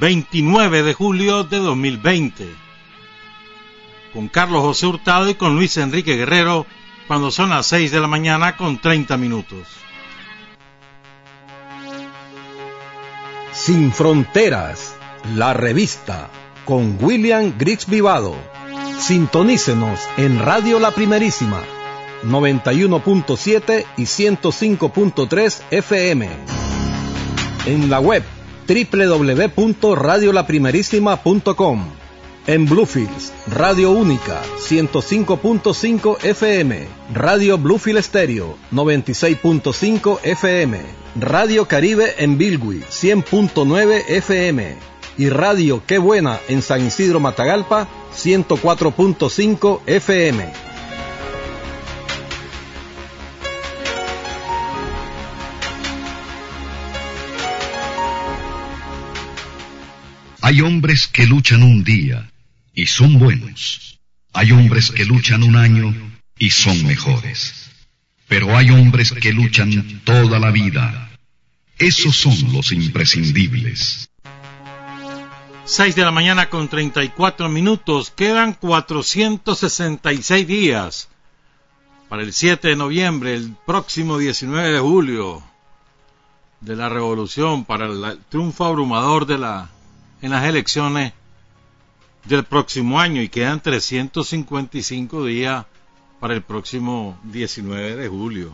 29 de julio de 2020. Con Carlos José Hurtado y con Luis Enrique Guerrero cuando son las 6 de la mañana con 30 minutos. Sin Fronteras, la revista, con William Griggs Vivado. Sintonícenos en Radio La Primerísima, 91.7 y 105.3 FM. En la web www.radiolaprimerísima.com. En Bluefields, Radio Única, 105.5 FM. Radio Bluefield Estéreo, 96.5 FM. Radio Caribe en Bilwi, 100.9 FM. Y Radio Qué Buena en San Isidro Matagalpa, 104.5 FM. Hay hombres que luchan un día y son buenos. Hay hombres que luchan un año y son mejores. Pero hay hombres que luchan toda la vida. Esos son los imprescindibles. 6 de la mañana con 34 minutos. Quedan 466 días para el 7 de noviembre, el próximo 19 de julio de la revolución, para el triunfo abrumador de la, en las elecciones del próximo año y quedan 355 días para el próximo 19 de julio.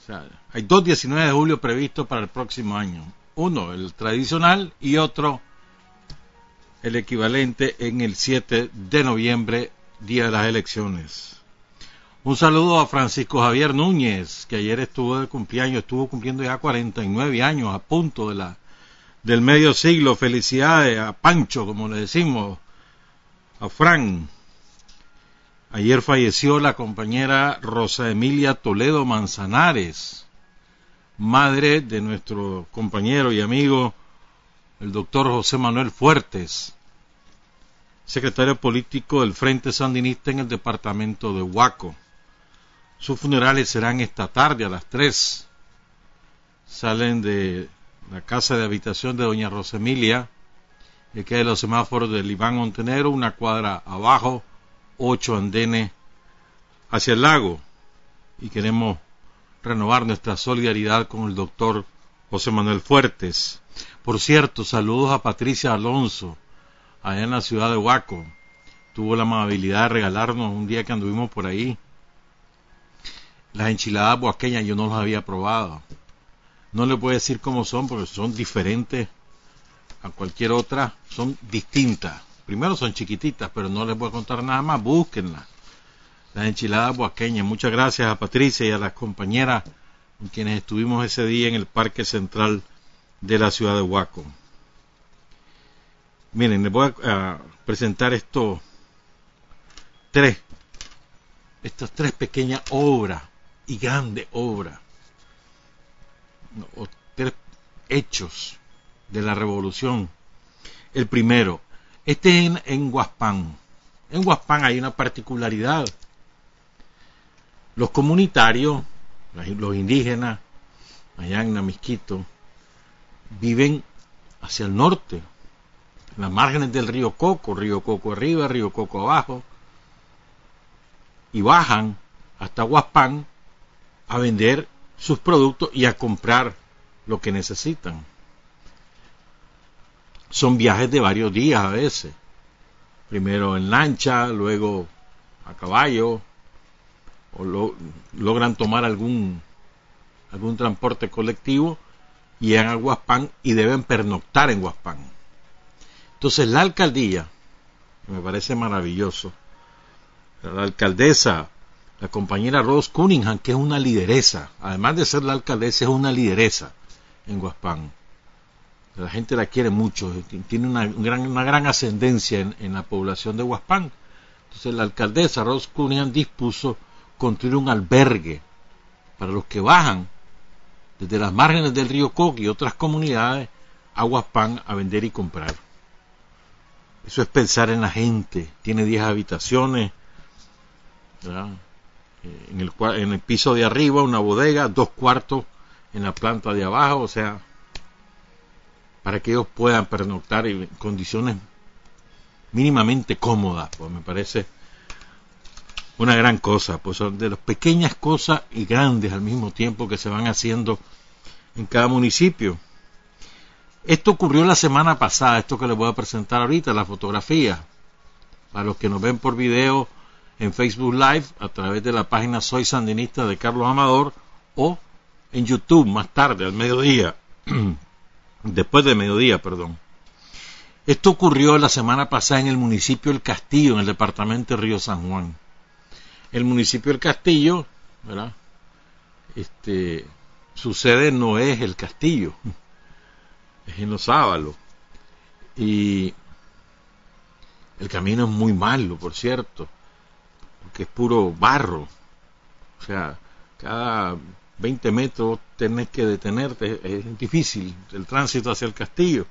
O sea, hay dos 19 de julio previstos para el próximo año. Uno, el tradicional, y otro, el equivalente en el 7 de noviembre, día de las elecciones. Un saludo a Francisco Javier Núñez, que ayer estuvo de cumpleaños, estuvo cumpliendo ya 49 años, a punto de la, del medio siglo. Felicidades a Pancho, como le decimos, a Fran. Ayer falleció la compañera Rosa Emilia Toledo Manzanares, madre de nuestro compañero y amigo, el doctor José Manuel Fuertes, secretario político del Frente Sandinista en el departamento de Huaco. Sus funerales serán esta tarde a las 3. Salen de la casa de habitación de doña Rosa Emilia, que queda los semáforos del Iván Montenegro, una cuadra abajo, ocho andenes hacia el lago. Y queremos renovar nuestra solidaridad con el doctor José Manuel Fuertes. Por cierto, saludos a Patricia Alonso, allá en la ciudad de Huaco. Tuvo la amabilidad de regalarnos un día que anduvimos por ahí. Las enchiladas boaqueñas yo no las había probado. No le puedo decir cómo son porque son diferentes a cualquier otra, son distintas. Primero son chiquititas, pero no les voy a contar nada más, búsquenlas las enchiladas boaqueñas. Muchas gracias a Patricia y a las compañeras con quienes estuvimos ese día en el Parque Central de la ciudad de Huaco. Miren, les voy a, presentar estos tres, estas tres pequeñas obras y grandes obras, tres hechos de la revolución. El primero, este en, en Huaspán. En Huaspán hay una particularidad los comunitarios, los indígenas, allá en Namisquito, viven hacia el norte, en las márgenes del río Coco, río Coco arriba, río Coco abajo, y bajan hasta Huaspán a vender sus productos y a comprar lo que necesitan. Son viajes de varios días a veces. primero en lancha, luego a caballo, o logran tomar algún, algún transporte colectivo, llegan a Guaspán y deben pernoctar en Guaspán. Entonces la alcaldía, me parece maravilloso, la alcaldesa, la compañera Rose Cunningham, que es una lideresa, además de ser la alcaldesa, es una lideresa en Guaspán. La gente la quiere mucho, tiene una gran, una gran ascendencia en, en la población de Guaspán. Entonces la alcaldesa Rose Cunningham dispuso construir un albergue para los que bajan desde las márgenes del río Coque y otras comunidades a Guaspán a vender y comprar. Eso es pensar en la gente. Tiene 10 habitaciones. Eh, en el, en el piso de arriba una bodega, dos cuartos en la planta de abajo, o sea, para que ellos puedan pernoctar en condiciones mínimamente cómodas, pues me parece una gran cosa, pues son de las pequeñas cosas y grandes al mismo tiempo que se van haciendo en cada municipio. Esto ocurrió la semana pasada, esto que les voy a presentar ahorita, la fotografía. Para los que nos ven por video en Facebook Live, a través de la página Soy Sandinista de Carlos Amador, o en YouTube más tarde, al mediodía, después de mediodía, perdón. Esto ocurrió la semana pasada en el municipio El Castillo, en el departamento de Río San Juan. El municipio El Castillo, ¿verdad? Este, su sede no es el castillo, es en los sábalos. Y el camino es muy malo, por cierto, porque es puro barro. O sea, cada 20 metros tenés que detenerte, es difícil el tránsito hacia el castillo.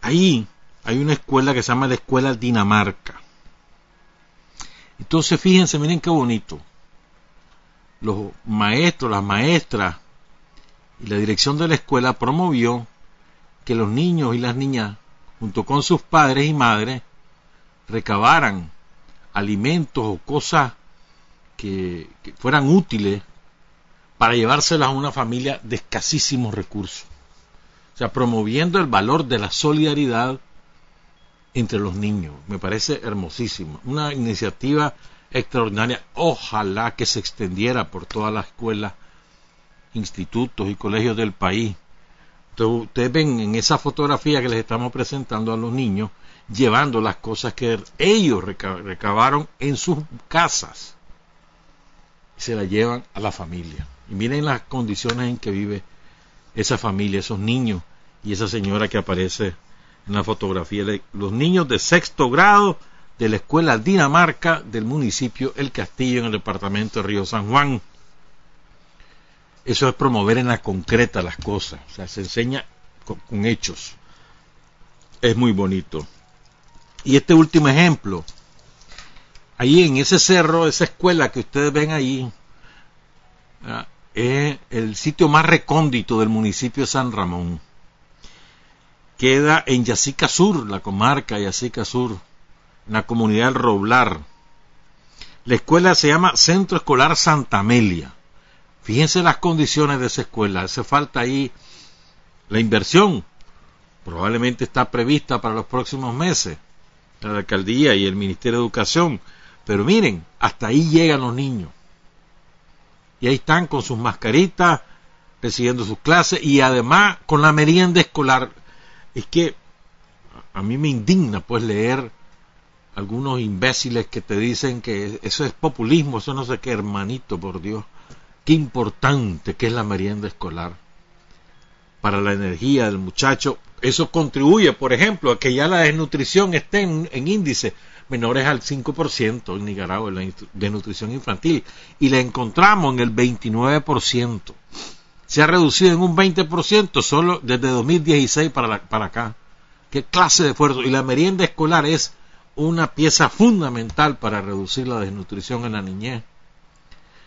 Ahí hay una escuela que se llama la Escuela Dinamarca. Entonces fíjense, miren qué bonito. Los maestros, las maestras y la dirección de la escuela promovió que los niños y las niñas, junto con sus padres y madres, recabaran alimentos o cosas que, fueran útiles para llevárselas a una familia de escasísimos recursos. O sea, promoviendo el valor de la solidaridad entre los niños. Me parece hermosísimo. Una iniciativa extraordinaria. Ojalá que se extendiera por todas las escuelas, institutos y colegios del país. Ustedes ven en esa fotografía que les estamos presentando a los niños, llevando las cosas que ellos recabaron en sus casas. Y se las llevan a la familia. Y miren las condiciones en que vive esa familia, esos niños y esa señora que aparece en la fotografía. Los niños de sexto grado de la escuela Dinamarca del municipio El Castillo en el departamento de Río San Juan. Eso es promover en la concreta las cosas, o sea, se enseña con, con hechos. Es muy bonito. Y este último ejemplo, ahí en ese cerro, esa escuela que ustedes ven ahí, es el sitio más recóndito del municipio de San Ramón. Queda en Yacica Sur, la comarca Yacica Sur, en la comunidad del Roblar. La escuela se llama Centro Escolar Santa Amelia. Fíjense las condiciones de esa escuela. Hace falta ahí la inversión. Probablemente está prevista para los próximos meses. La alcaldía y el Ministerio de Educación. Pero miren, hasta ahí llegan los niños y ahí están con sus mascaritas, recibiendo sus clases y además con la merienda escolar. Es que a mí me indigna pues leer algunos imbéciles que te dicen que eso es populismo, eso no sé qué, hermanito, por Dios. Qué importante que es la merienda escolar para la energía del muchacho. Eso contribuye, por ejemplo, a que ya la desnutrición esté en, en índice menores al 5% en Nicaragua de nutrición infantil y la encontramos en el 29%. Se ha reducido en un 20% solo desde 2016 para, para acá. ¿Qué clase de esfuerzo? Y la merienda escolar es una pieza fundamental para reducir la desnutrición en la niñez.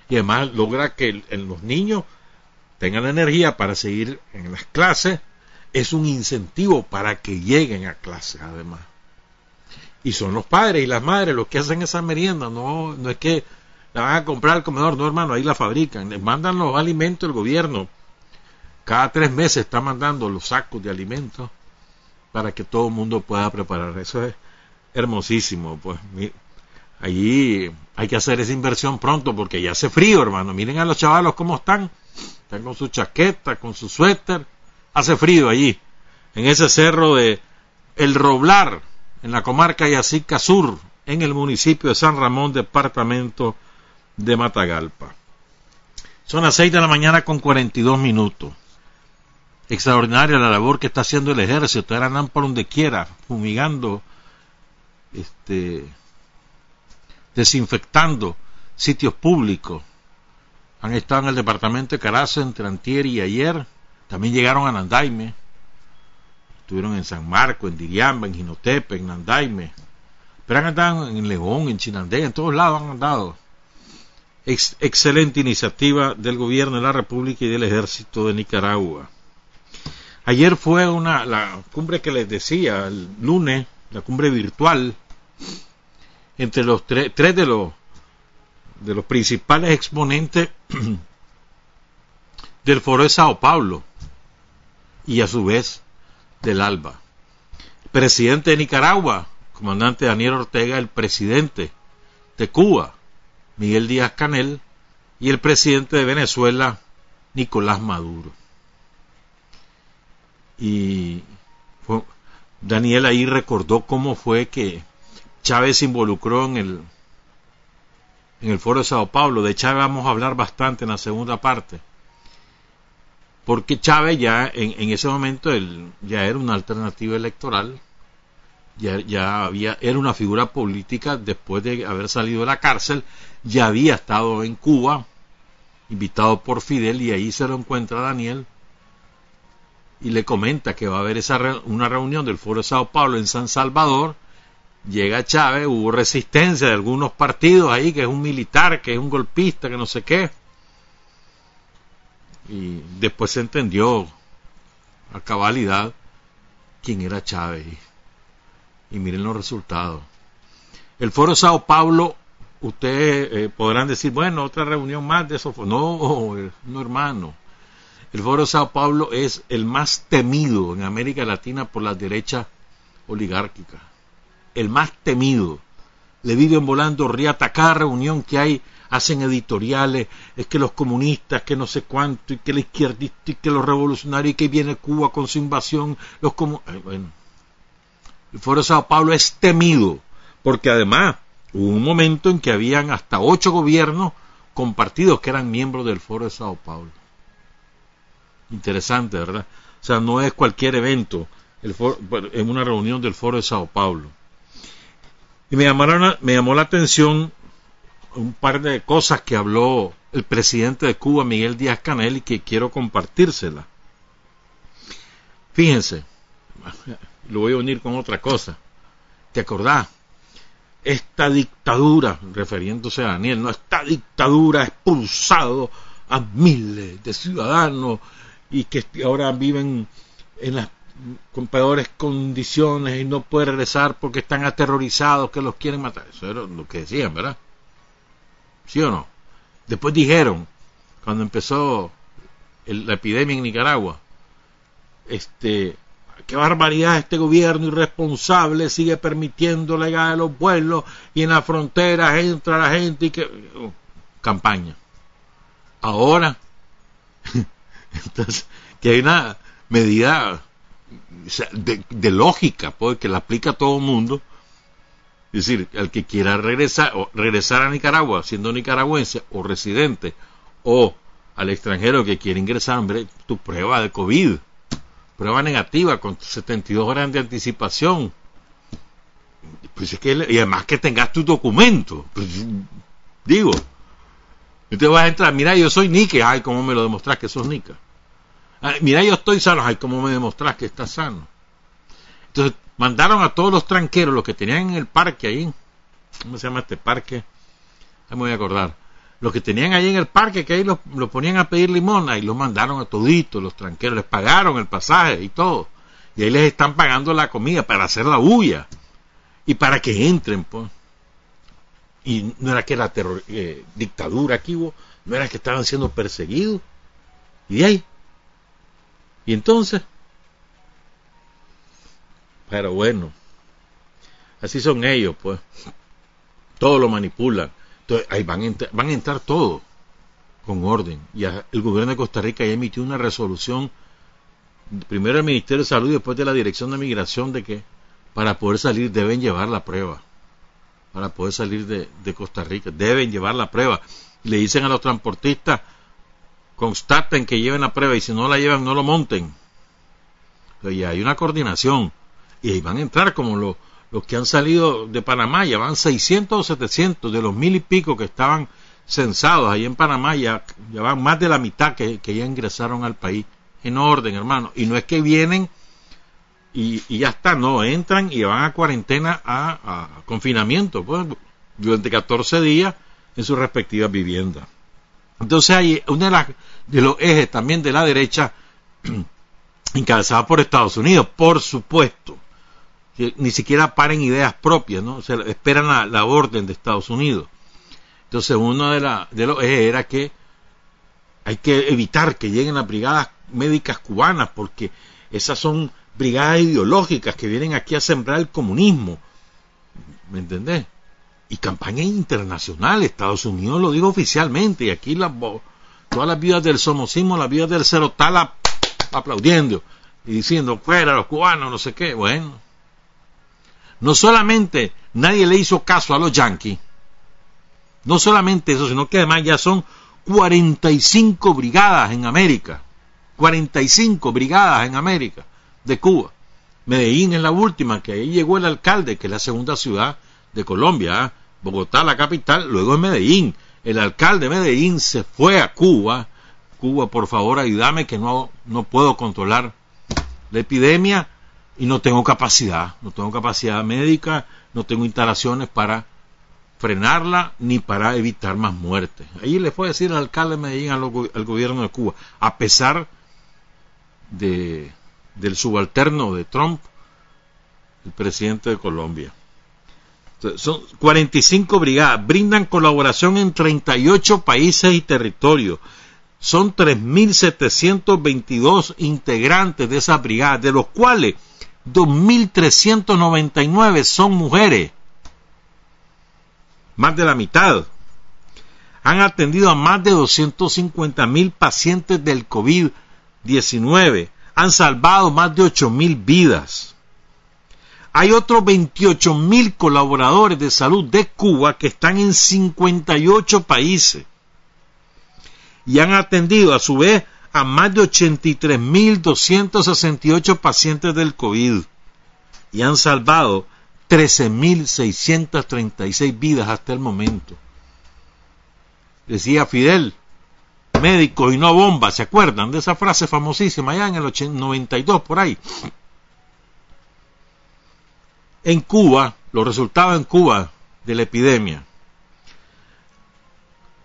Y además logra que los niños tengan energía para seguir en las clases. Es un incentivo para que lleguen a clases además y son los padres y las madres los que hacen esa merienda, no, no es que la van a comprar al comedor, no hermano, ahí la fabrican, les mandan los alimentos el gobierno, cada tres meses está mandando los sacos de alimentos para que todo el mundo pueda preparar, eso es hermosísimo, pues allí hay que hacer esa inversión pronto porque ya hace frío, hermano. Miren a los chavalos cómo están. Están con su chaqueta, con su suéter. Hace frío allí, en ese cerro de El Roblar, en la comarca Yacica Sur, en el municipio de San Ramón, departamento de Matagalpa. Son las 6 de la mañana con 42 minutos. Extraordinaria la labor que está haciendo el ejército. Ahora andan por donde quiera, fumigando, este, desinfectando sitios públicos. Han estado en el departamento de Carazo entre antier y ayer. También llegaron a Nandaime. Estuvieron en San Marco, en Diriamba, en Jinotepe, en Nandaime. Pero han andado en León, en Chinandega, en todos lados han andado. excelente iniciativa del gobierno de la República y del Ejército de Nicaragua. Ayer fue una la cumbre que les decía, el lunes, la cumbre virtual entre los tres de los de los principales exponentes del foro de Sao Paulo y a su vez del ALBA. presidente de Nicaragua, comandante Daniel Ortega, el presidente de Cuba, Miguel Díaz Canel, y el presidente de Venezuela, Nicolás Maduro. Y Daniel ahí recordó cómo fue que Chávez se involucró en el, en el foro de Sao Paulo. De Chávez vamos a hablar bastante en la segunda parte. Porque Chávez ya en, ese momento él, ya era una alternativa electoral, ya, ya había, era una figura política después de haber salido de la cárcel, ya había estado en Cuba, invitado por Fidel, y ahí se lo encuentra Daniel y le comenta que va a haber esa una reunión del Foro de Sao Paulo en San Salvador llega Chávez, hubo resistencia de algunos partidos ahí, que es un militar, que es un golpista, que no sé qué. Y después se entendió a cabalidad quién era Chávez. Y, miren los resultados. El Foro Sao Paulo, ustedes eh, podrán decir, bueno, otra reunión más de eso. No, no hermano. El Foro Sao Paulo es el más temido en América Latina por la derecha oligárquica el más temido. Le viven volando riata. Cada reunión que hay hacen editoriales, es que los comunistas, que no sé cuánto, y que la izquierdista, y que los revolucionarios, y que viene Cuba con su invasión. Los bueno, el Foro de Sao Paulo es temido, porque además hubo un momento en que habían hasta ocho gobiernos compartidos que eran miembros del Foro de Sao Paulo. Interesante, ¿verdad? O sea, no es cualquier evento el en una reunión del Foro de Sao Paulo. Y me, me llamó la atención un par de cosas que habló el presidente de Cuba, Miguel Díaz Canel, y que quiero compartírsela. Fíjense, lo voy a unir con otra cosa. ¿Te acordás? Esta dictadura, refiriéndose a Daniel, no, esta dictadura ha expulsado a miles de ciudadanos y que ahora viven en las con peores condiciones y no puede regresar porque están aterrorizados que los quieren matar. Eso era lo que decían, ¿verdad? ¿Sí o no? Después dijeron, cuando empezó la epidemia en Nicaragua, este, qué barbaridad este gobierno irresponsable sigue permitiendo la llegada de los vuelos y en la frontera entra la gente y que uh, campaña. Ahora, entonces, que hay una medida de, lógica, pues, que la aplica a todo el mundo. Es decir, el que quiera regresar, o regresar a Nicaragua siendo nicaragüense o residente, o al extranjero que quiere ingresar, hombre, tu prueba de COVID, prueba negativa con 72 horas de anticipación. Pues es que, y además que tengas tu documento. Pues, digo, y te vas a entrar, mira, yo soy Nica, ay, ¿cómo me lo demostras que sos Nica? mira, yo estoy sano. Ay, ¿cómo me demostras que estás sano? Entonces mandaron a todos los tranqueros, los que tenían en el parque ahí. ¿Cómo se llama este parque? Ahí me voy a acordar. Los que tenían ahí en el parque, que ahí los, ponían a pedir limón, ahí los mandaron a toditos, los tranqueros, les pagaron el pasaje y todo. Y ahí les están pagando la comida para hacer la bulla. Y para que entren, pues. Y no era que la terror, eh, dictadura aquí no era que estaban siendo perseguidos. Y de ahí, y entonces, pero bueno, Así son ellos, pues. Todo lo manipulan. Entonces, ahí van a, entrar, van a entrar todos con orden. Y el gobierno de Costa Rica ya emitió una resolución, primero el Ministerio de Salud y después de la Dirección de Migración, de que para poder salir deben llevar la prueba. Para poder salir de, Costa Rica, deben llevar la prueba. Le dicen a los transportistas, constaten que lleven la prueba y si no la llevan, no lo monten. Entonces ya hay una coordinación. Y ahí van a entrar como los los que han salido de Panamá, ya van 600 o 700 de los mil y pico que estaban censados ahí en Panamá, ya, van más de la mitad que, ya ingresaron al país en orden, hermano. Y no es que vienen y, ya está, no, entran y van a cuarentena, a, confinamiento, pues, durante 14 días en sus respectivas viviendas. Entonces hay uno de, de los ejes también de la derecha encabezada por Estados Unidos, por supuesto ni siquiera paren ideas propias, ¿no? O esperan la, orden de Estados Unidos. Entonces, uno de, la, de los ejes era que hay que evitar que lleguen las brigadas médicas cubanas, porque esas son brigadas ideológicas que vienen aquí a sembrar el comunismo. ¿Me entendés? Y campaña internacional, Estados Unidos lo dijo oficialmente, y aquí las, todas las vidas del somocismo, las vidas del cerotala aplaudiendo y diciendo fuera los cubanos, no sé qué. Bueno, no solamente nadie le hizo caso a los yanquis, no solamente eso, sino que además ya son 45 brigadas en América, 45 brigadas en América de Cuba. Medellín es la última, que ahí llegó el alcalde, que es la segunda ciudad de Colombia, ¿ah? Bogotá la capital, luego es Medellín. El alcalde de Medellín se fue a Cuba. Cuba, por favor, ayúdame que no, no puedo controlar la epidemia y no tengo capacidad, no tengo capacidad médica, no tengo instalaciones para frenarla ni para evitar más muertes. Ahí le fue a decir al alcalde de Medellín al, gobierno de Cuba, a pesar de, del subalterno de Trump, el presidente de Colombia. son 45 brigadas, brindan colaboración en 38 países y territorios. Son 3.722 integrantes de esas brigadas, de los cuales 2.399 son mujeres. Más de la mitad. Han atendido a más de 250.000 pacientes del COVID-19. Han salvado más de 8.000 vidas. Hay otros 28.000 colaboradores de salud de Cuba que están en 58 países y han atendido a su vez a más de 83.268 pacientes del COVID y han salvado 13.636 vidas hasta el momento. Decía Fidel, médicos y no bombas, ¿se acuerdan de esa frase famosísima allá en el 92 por ahí? En Cuba, los resultados en Cuba de la epidemia,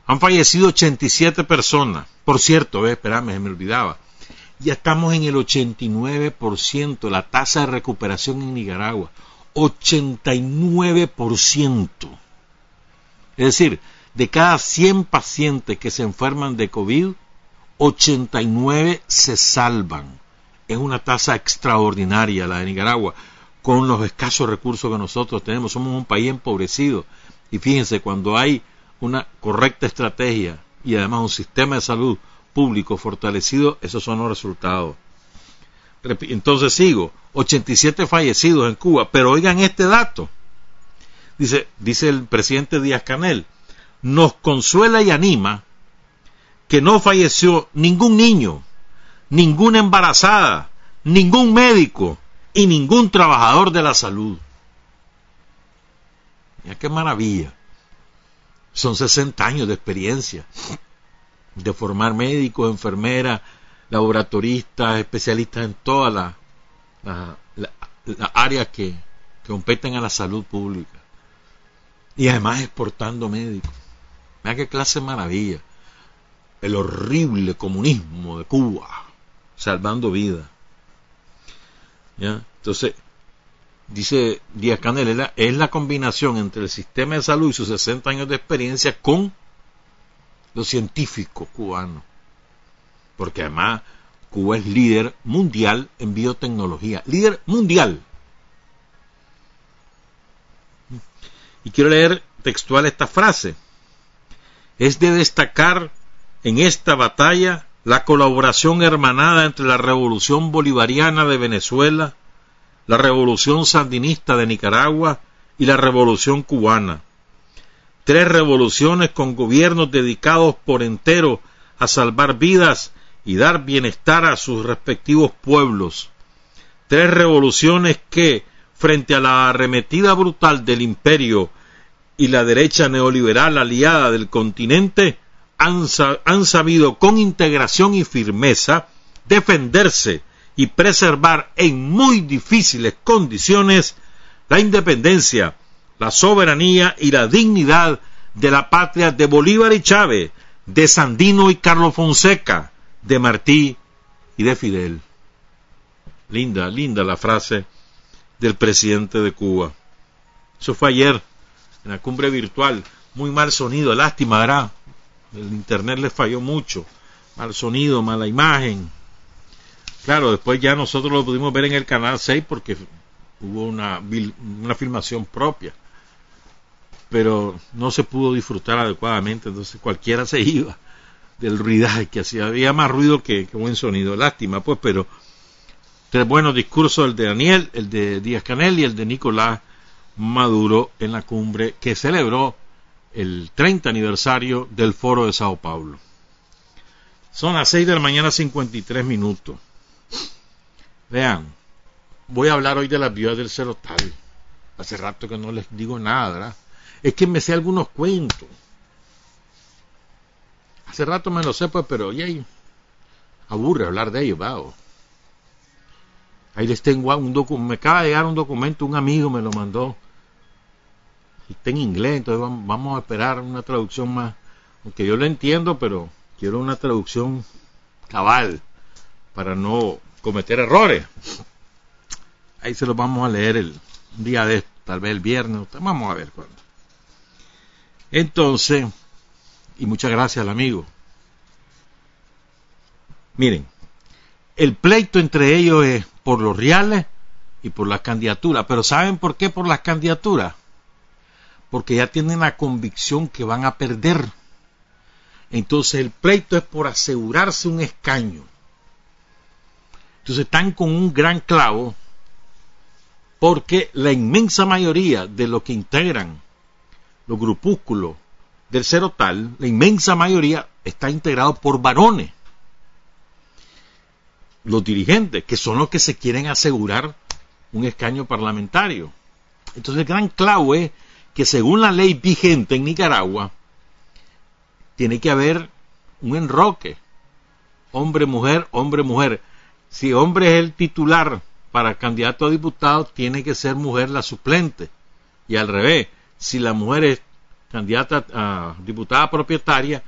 han fallecido 87 personas. Por cierto, eh, espérame, me olvidaba. Ya estamos en el 89%, la tasa de recuperación en Nicaragua. 89%. Es decir, de cada 100 pacientes que se enferman de COVID, 89 se salvan. Es una tasa extraordinaria la de Nicaragua, con los escasos recursos que nosotros tenemos. Somos un país empobrecido. Y fíjense, cuando hay una correcta estrategia y además un sistema de salud público fortalecido, esos son los resultados. Entonces sigo, 87 fallecidos en Cuba, pero oigan este dato. Dice, dice el presidente Díaz Canel, nos consuela y anima que no falleció ningún niño, ninguna embarazada, ningún médico y ningún trabajador de la salud. Mira qué maravilla. Son 60 años de experiencia de formar médicos, enfermeras, laboratoristas, especialistas en todas las la, áreas que, que competen a la salud pública. Y además exportando médicos. Mira qué clase de maravilla. El horrible comunismo de Cuba, salvando vidas. ¿Ya? Entonces, dice Díaz Canel, es la, combinación entre el sistema de salud y sus 60 años de experiencia con los científicos cubanos. Porque además Cuba es líder mundial en biotecnología. Líder mundial. Y quiero leer textual esta frase. Es de destacar en esta batalla la colaboración hermanada entre la Revolución Bolivariana de Venezuela, la Revolución Sandinista de Nicaragua y la Revolución Cubana. Tres revoluciones con gobiernos dedicados por entero a salvar vidas y dar bienestar a sus respectivos pueblos. Tres revoluciones que, frente a la arremetida brutal del imperio y la derecha neoliberal aliada del continente, han, sabido con integración y firmeza defenderse y preservar en muy difíciles condiciones la independencia, la soberanía y la dignidad de la patria de Bolívar y Chávez, de Sandino y Carlos Fonseca, de Martí y de Fidel. Linda, linda la frase del presidente de Cuba. Eso fue ayer, en la cumbre virtual. Muy mal sonido, lástima, ¿verdad? El internet le falló mucho. Mal sonido, mala imagen. Claro, después ya nosotros lo pudimos ver en el canal 6 porque hubo una, una filmación propia. Pero no se pudo disfrutar adecuadamente, entonces cualquiera se iba del ruidaje que hacía. Había más ruido que, buen sonido. Lástima, pues, pero tres buenos discursos, el de Daniel, el de Díaz Canel y el de Nicolás Maduro en la cumbre que celebró el 30 aniversario del Foro de Sao Paulo. Son las 6 de la mañana 53 minutos. Vean, voy a hablar hoy de las viudas del Cerotal. Hace rato que no les digo nada, ¿verdad? Es que me sé algunos cuentos. Hace rato me lo sé, pues, pero oye, aburre hablar de ellos, va. Ahí les tengo un documento, me acaba de llegar un documento, un amigo me lo mandó. Está en inglés, entonces vamos a esperar una traducción más. Aunque yo lo entiendo, pero quiero una traducción cabal para no cometer errores. Ahí se los vamos a leer el día de tal vez el viernes, vamos a ver cuándo. Entonces, y muchas gracias amigo. Miren, el pleito entre ellos es por los reales y por las candidaturas. Pero ¿saben por qué por las candidaturas? Porque ya tienen la convicción que van a perder. Entonces el pleito es por asegurarse un escaño. Entonces están con un gran clavo porque la inmensa mayoría de los que integran los grupúsculos del cero tal, la inmensa mayoría está integrado por varones. Los dirigentes, que son los que se quieren asegurar un escaño parlamentario. Entonces el gran clavo es que según la ley vigente en Nicaragua, tiene que haber un enroque. Hombre, mujer, hombre, mujer. Si hombre es el titular para candidato a diputado, tiene que ser mujer la suplente. Y al revés, si la mujer es candidata a diputada propietaria,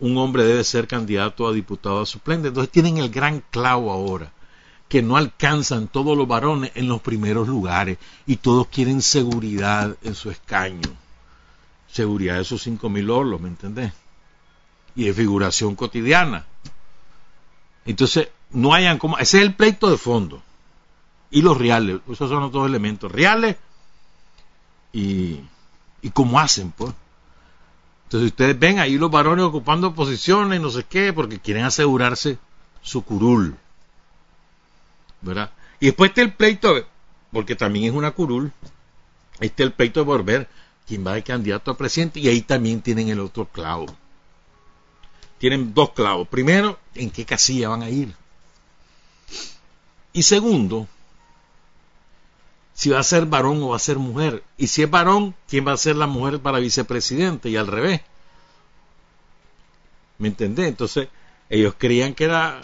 un hombre debe ser candidato a diputado a suplente. Entonces tienen el gran clavo ahora, que no alcanzan todos los varones en los primeros lugares y todos quieren seguridad en su escaño. Seguridad de esos cinco mil orlos, ¿me entendés? Y de figuración cotidiana. Entonces, no hayan como... Ese es el pleito de fondo. Y los reales, esos son los dos elementos. Reales y y cómo hacen, pues. Entonces ustedes ven ahí los varones ocupando posiciones, no sé qué, porque quieren asegurarse su curul. ¿Verdad? Y después está el pleito, porque también es una curul, está el pleito por ver quién va de candidato a presidente, y ahí también tienen el otro clavo. Tienen dos clavos. Primero, en qué casilla van a ir. Y segundo, si va a ser varón o va a ser mujer. Y si es varón, ¿quién va a ser la mujer para vicepresidente? Y al revés. ¿Me entendés? Entonces, ellos creían que era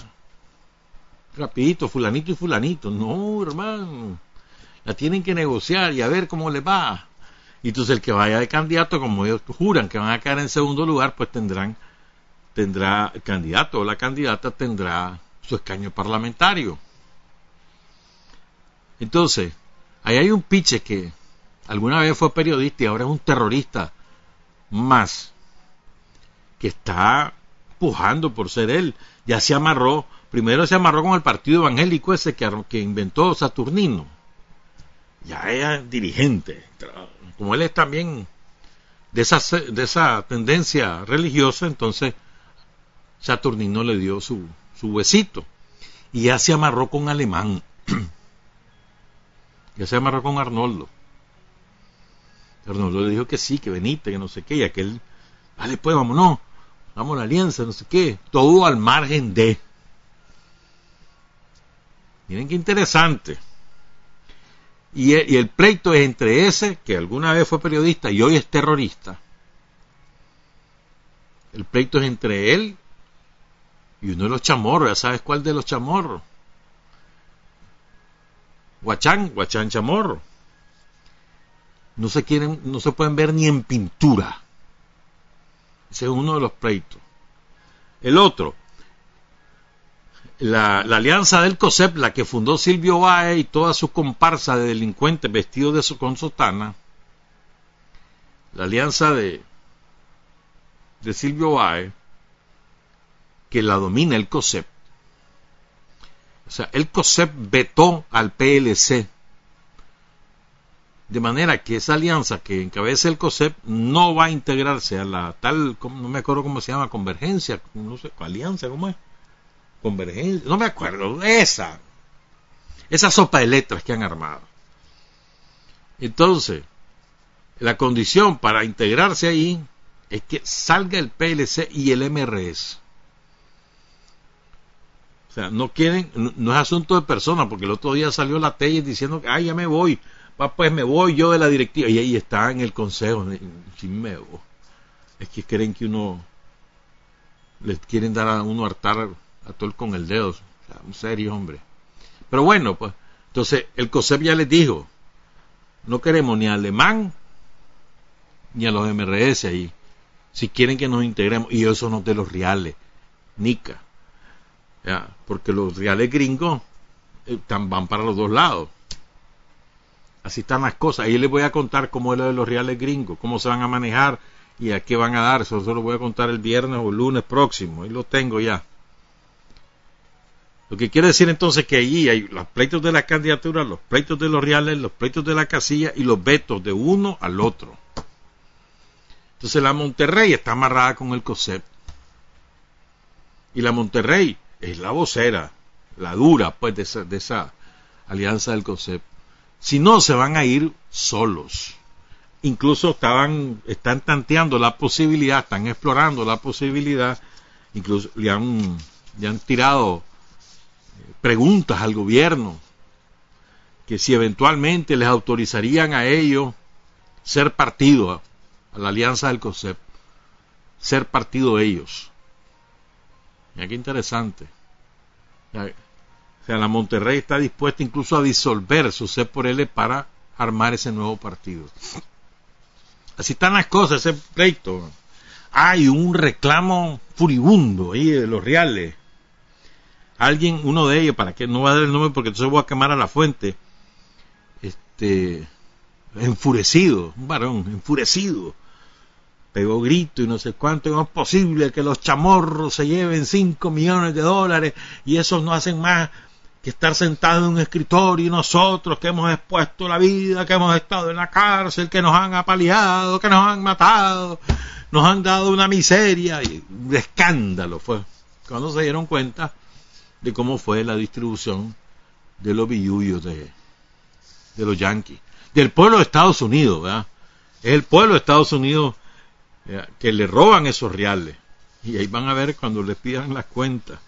rapidito, fulanito y fulanito. No, hermano. La tienen que negociar y a ver cómo le va. Y entonces el que vaya de candidato, como ellos juran que van a caer en segundo lugar, pues tendrán, tendrá, el candidato o la candidata tendrá su escaño parlamentario. Entonces, Ahí hay un piche que alguna vez fue periodista y ahora es un terrorista más, que está pujando por ser él. Ya se amarró, primero se amarró con el partido evangélico ese que, inventó Saturnino. ya era dirigente. Como él es también de esa, de esa tendencia religiosa, entonces Saturnino le dio su, su besito. Y ya se amarró con Alemán. ya se amarró con Arnoldo. Arnoldo le dijo que sí, que venite, que no sé qué, y aquel, vale pues, vámonos, vamos a la alianza, no sé qué, todo al margen de. Miren qué interesante. Y, y el pleito es entre ese, que alguna vez fue periodista y hoy es terrorista. El pleito es entre él y uno de los chamorros, ya sabes cuál de los chamorros. Guachán, Guachán Chamorro. No se quieren, no se pueden ver ni en pintura. Ese es uno de los pleitos. El otro, la, alianza del COSEP, la que fundó Silvio Bae y toda su comparsa de delincuentes vestidos de su, con sotana, la alianza de, de Silvio Bae, que la domina el COSEP. O sea, el COSEP vetó al PLC. De manera que esa alianza que encabeza el COSEP no va a integrarse a la tal, no me acuerdo cómo se llama, convergencia, no sé, alianza, ¿cómo es? Convergencia, no me acuerdo, esa, esa sopa de letras que han armado. Entonces, la condición para integrarse ahí es que salga el PLC y el MRS. O sea, no quieren, no, es asunto de persona, porque el otro día salió la Telle diciendo que, ay, ya me voy, pues me voy yo de la directiva. Y ahí está en el consejo, voy. Es que creen que uno, les quieren dar a uno hartar a todo con el dedo. O sea, un serio, hombre. Pero bueno, pues, entonces el COSEP ya les dijo, no queremos ni alemán ni a los MRS ahí. Si quieren que nos integremos, y eso no de los reales, Nica porque los reales gringos eh, van para los dos lados. Así están las cosas. Ahí les voy a contar cómo es lo de los reales gringos, cómo se van a manejar y a qué van a dar. Eso se lo voy a contar el viernes o el lunes próximo. Ahí lo tengo ya. Lo que quiere decir entonces que allí hay los pleitos de la candidatura, los pleitos de los reales, los pleitos de la casilla y los vetos de uno al otro. Entonces la Monterrey está amarrada con el COSEP. Y la Monterrey es la vocera, la dura, pues, de esa, de esa alianza del COSEP. Si no, se van a ir solos. Incluso estaban, están tanteando la posibilidad, están explorando la posibilidad, incluso le han, le han tirado eh, preguntas al gobierno, que si eventualmente les autorizarían a ellos ser partido, a la alianza del COSEP, ser partido ellos. Mira qué interesante. O sea, la Monterrey está dispuesta incluso a disolver su C por L para armar ese nuevo partido. Así están las cosas, ese pleito. Hay un reclamo furibundo ahí de los reales. Alguien, uno de ellos, para que no va a dar el nombre porque entonces voy a quemar a la fuente, este, enfurecido, un varón, enfurecido, pegó grito y no sé cuánto, no es posible que los chamorros se lleven 5 millones de dólares y esos no hacen más que estar sentados en un escritorio y nosotros que hemos expuesto la vida, que hemos estado en la cárcel, que nos han apaleado, que nos han matado, nos han dado una miseria y un escándalo fue cuando se dieron cuenta de cómo fue la distribución de los billullos de, los yanquis, del pueblo de Estados Unidos, ¿verdad? El pueblo de Estados Unidos que le roban esos reales. Y ahí van a ver cuando les pidan las cuentas.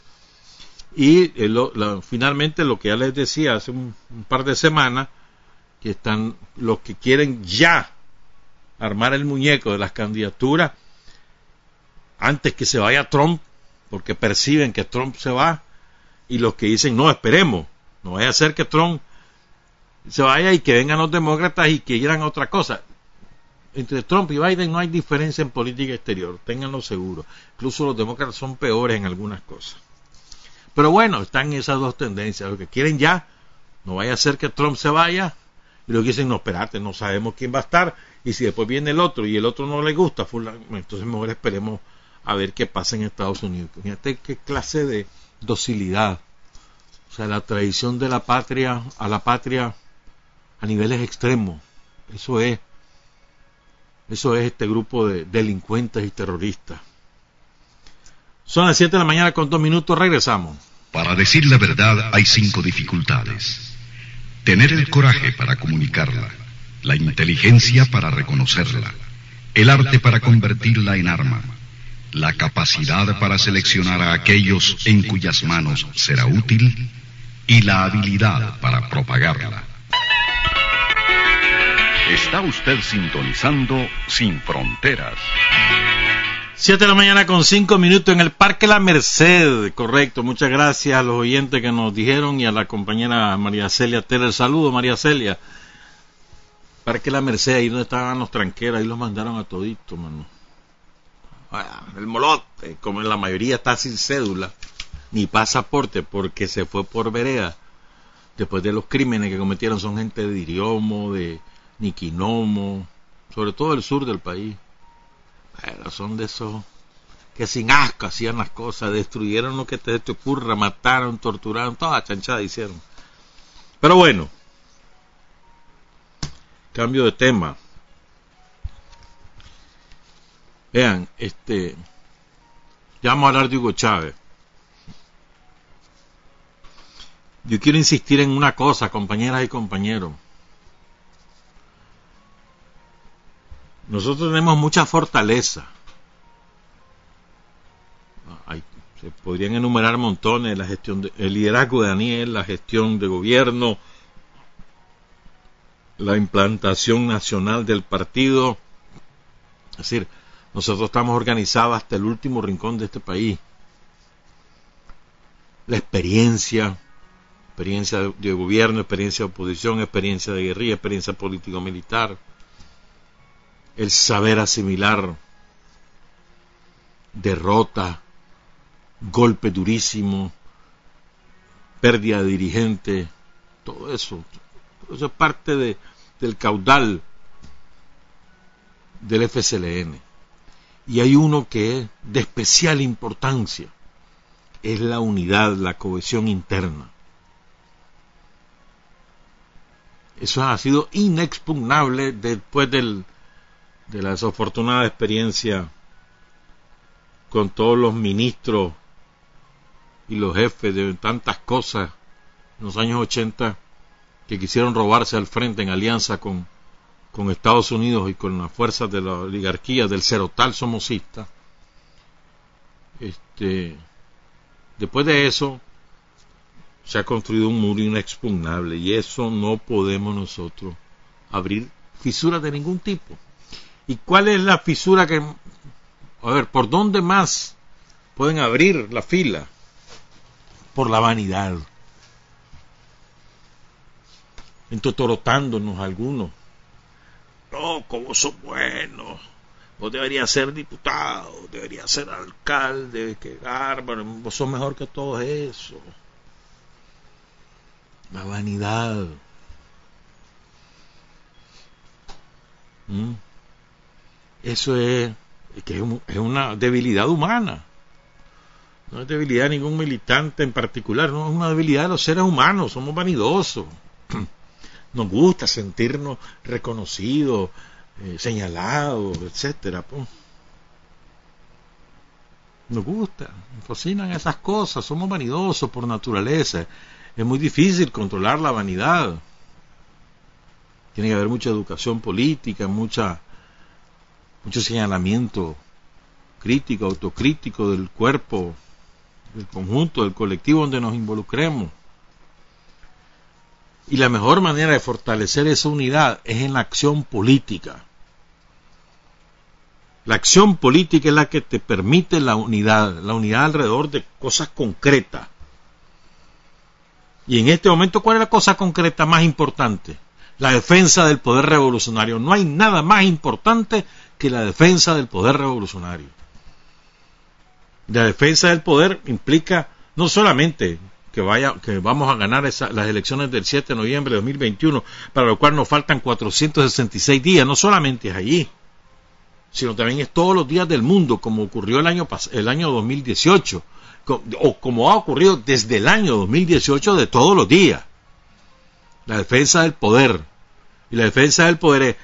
Y eh, finalmente lo que ya les decía hace un, par de semanas, que están los que quieren ya armar el muñeco de las candidaturas antes que se vaya Trump, porque perciben que Trump se va, y los que dicen, no, esperemos, no vaya a ser que Trump se vaya y que vengan los demócratas y que quieran otra cosa entre Trump y Biden no hay diferencia en política exterior, ténganlo seguro. Incluso los demócratas son peores en algunas cosas. Pero bueno, están esas dos tendencias. Los que quieren ya, no vaya a ser que Trump se vaya, y los que dicen, no, espérate, no sabemos quién va a estar, y si después viene el otro y el otro no le gusta, entonces mejor esperemos a ver qué pasa en Estados Unidos. Fíjate qué clase de docilidad. O sea, la tradición de la patria, a la patria a niveles extremos. Eso es, eso es este grupo de delincuentes y terroristas. Son las 7 de la mañana con dos minutos, regresamos. Para decir la verdad hay cinco dificultades. Tener el coraje para comunicarla, la inteligencia para reconocerla, el arte para convertirla en arma, la capacidad para seleccionar a aquellos en cuyas manos será útil y la habilidad para propagarla. Está usted sintonizando Sin Fronteras. Siete de la mañana con cinco minutos en el Parque La Merced, correcto. Muchas gracias a los oyentes que nos dijeron y a la compañera María Celia Teller. Saludo, María Celia. Parque La Merced, ahí donde estaban los tranqueros, ahí los mandaron a todito, mano. Ah, el molote, como en la mayoría está sin cédula, ni pasaporte, porque se fue por vereda. Después de los crímenes que cometieron son gente de Diriomo, de Niquinomo, sobre todo el sur del país. Pero son de esos que sin asco hacían las cosas, destruyeron lo que te, te ocurra, mataron, torturaron, toda chanchada hicieron. Pero bueno, cambio de tema. Vean, este, ya vamos a hablar de Hugo Chávez. Yo quiero insistir en una cosa, compañeras y compañeros. Nosotros tenemos mucha fortaleza. se podrían enumerar montones, la gestión de, el liderazgo de Daniel, la gestión de gobierno, la implantación nacional del partido. Es decir, nosotros estamos organizados hasta el último rincón de este país. La experiencia, experiencia de gobierno, experiencia de oposición, experiencia de guerrilla, experiencia político-militar el saber asimilar derrota, golpe durísimo, pérdida de dirigente, todo eso, todo eso es parte de, del caudal del FCLN. Y hay uno que es de especial importancia, es la unidad, la cohesión interna. Eso ha sido inexpugnable después del, de la desafortunada experiencia con todos los ministros y los jefes de tantas cosas en los años 80 que quisieron robarse al frente en alianza con, con Estados Unidos y con las fuerzas de la oligarquía del cerotal somocista. Este, después de eso se ha construido un muro inexpugnable y eso no podemos nosotros abrir fisuras de ningún tipo. ¿Y cuál es la fisura que... A ver, ¿por dónde más pueden abrir la fila? Por la vanidad. Entotorotándonos algunos. No, como son buenos. Vos deberías ser diputado, deberías ser alcalde, que bárbaro, vos sos mejor que todo eso. La vanidad. ¿Mm? Eso es, que es, una debilidad humana. No es debilidad de ningún militante en particular, no es una debilidad de los seres humanos, somos vanidosos. Nos gusta sentirnos reconocidos, eh, señalados, etcétera. Nos gusta, nos fascinan esas cosas, somos vanidosos por naturaleza. Es muy difícil controlar la vanidad. Tiene que haber mucha educación política, mucha mucho señalamiento crítico, autocrítico del cuerpo, del conjunto, del colectivo donde nos involucremos. Y la mejor manera de fortalecer esa unidad es en la acción política. La acción política es la que te permite la unidad, la unidad alrededor de cosas concretas. Y en este momento, ¿cuál es la cosa concreta más importante? La defensa del poder revolucionario. No hay nada más importante que la defensa del poder revolucionario. La defensa del poder implica no solamente que, vaya, que vamos a ganar las elecciones del 7 de noviembre de 2021, para lo cual nos faltan 466 días, no solamente es allí, sino también es todos los días del mundo, como ocurrió el año, el año 2018, o como ha ocurrido desde el año 2018 de todos los días. La defensa del poder, Y la defensa del poder es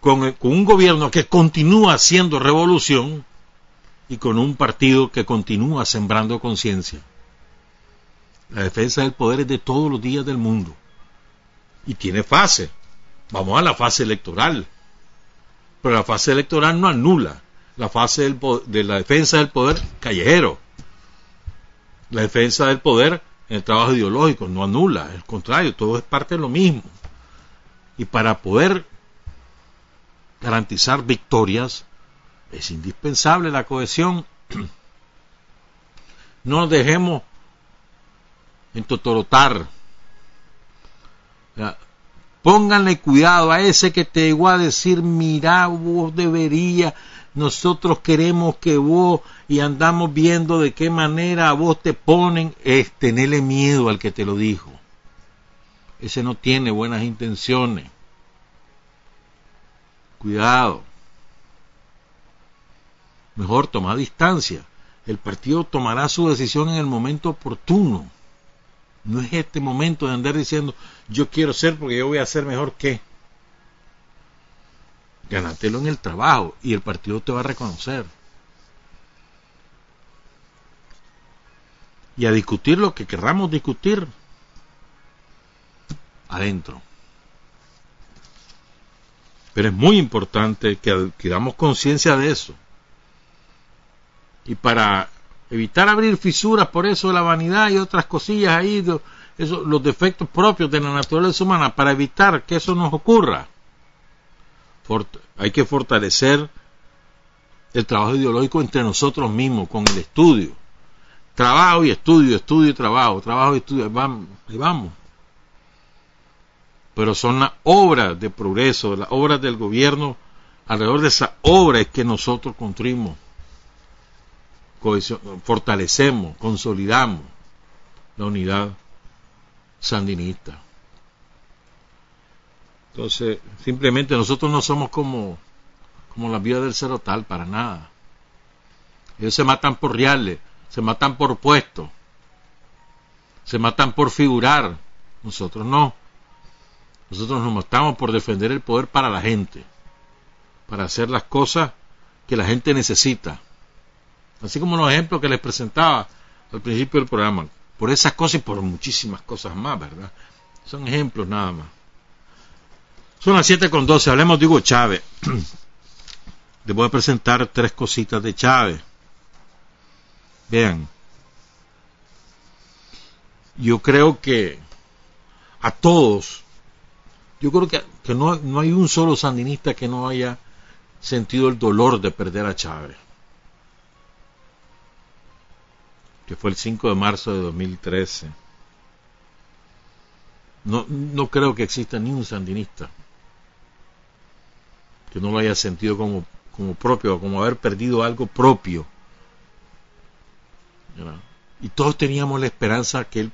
con, con un gobierno que continúa haciendo revolución y con un partido que continúa sembrando conciencia. La defensa del poder es de todos los días del mundo. Y tiene fase. Vamos a la fase electoral. Pero la fase electoral no anula la fase del, de la defensa del poder callejero. La defensa del poder en el trabajo ideológico no anula, al contrario, todo es parte de lo mismo. Y para poder garantizar victorias es indispensable la cohesión. No nos dejemos entotorotar. Pónganle cuidado a ese que te llegó a decir, mira, vos deberías, nosotros queremos que vos y andamos viendo de qué manera a vos te ponen, es tenerle miedo al que te lo dijo. Ese no tiene buenas intenciones. Cuidado. Mejor toma distancia. El partido tomará su decisión en el momento oportuno. No es este momento de andar diciendo yo quiero ser porque yo voy a ser mejor que. Ganátelo en el trabajo y el partido te va a reconocer. Y a discutir lo que querramos discutir adentro. Pero es muy importante que, damos conciencia de eso. Y para evitar abrir fisuras por eso de la vanidad y otras cosillas ahí, eso, los defectos propios de la naturaleza humana, para evitar que eso nos ocurra, hay que fortalecer el trabajo ideológico entre nosotros mismos, con el estudio. Trabajo y estudio, estudio y trabajo, trabajo y estudio, vamos, y vamos. Pero son las obras de progreso, las obras del gobierno, alrededor de esa obra es que nosotros construimos fortalecemos, consolidamos la unidad sandinista. Entonces, simplemente nosotros no somos como, como la vida del Cerotal, para nada. Ellos se matan por reales, se matan por puestos, se matan por figurar. Nosotros no. Nosotros nos matamos por defender el poder para la gente, para hacer las cosas que la gente necesita. Así como los ejemplos que les presentaba al principio del programa. Por esas cosas y por muchísimas cosas más, ¿verdad? Son ejemplos nada más. Son las 7 con 12. Hablemos de Hugo Chávez. Les voy a presentar tres cositas de Chávez. Vean. Yo creo que a todos, yo creo que, que no, no hay un solo sandinista que no haya sentido el dolor de perder a Chávez. que fue el 5 de marzo de 2013. No, no creo que exista ni un sandinista que no lo haya sentido como, como propio, como haber perdido algo propio. Y todos teníamos la esperanza que él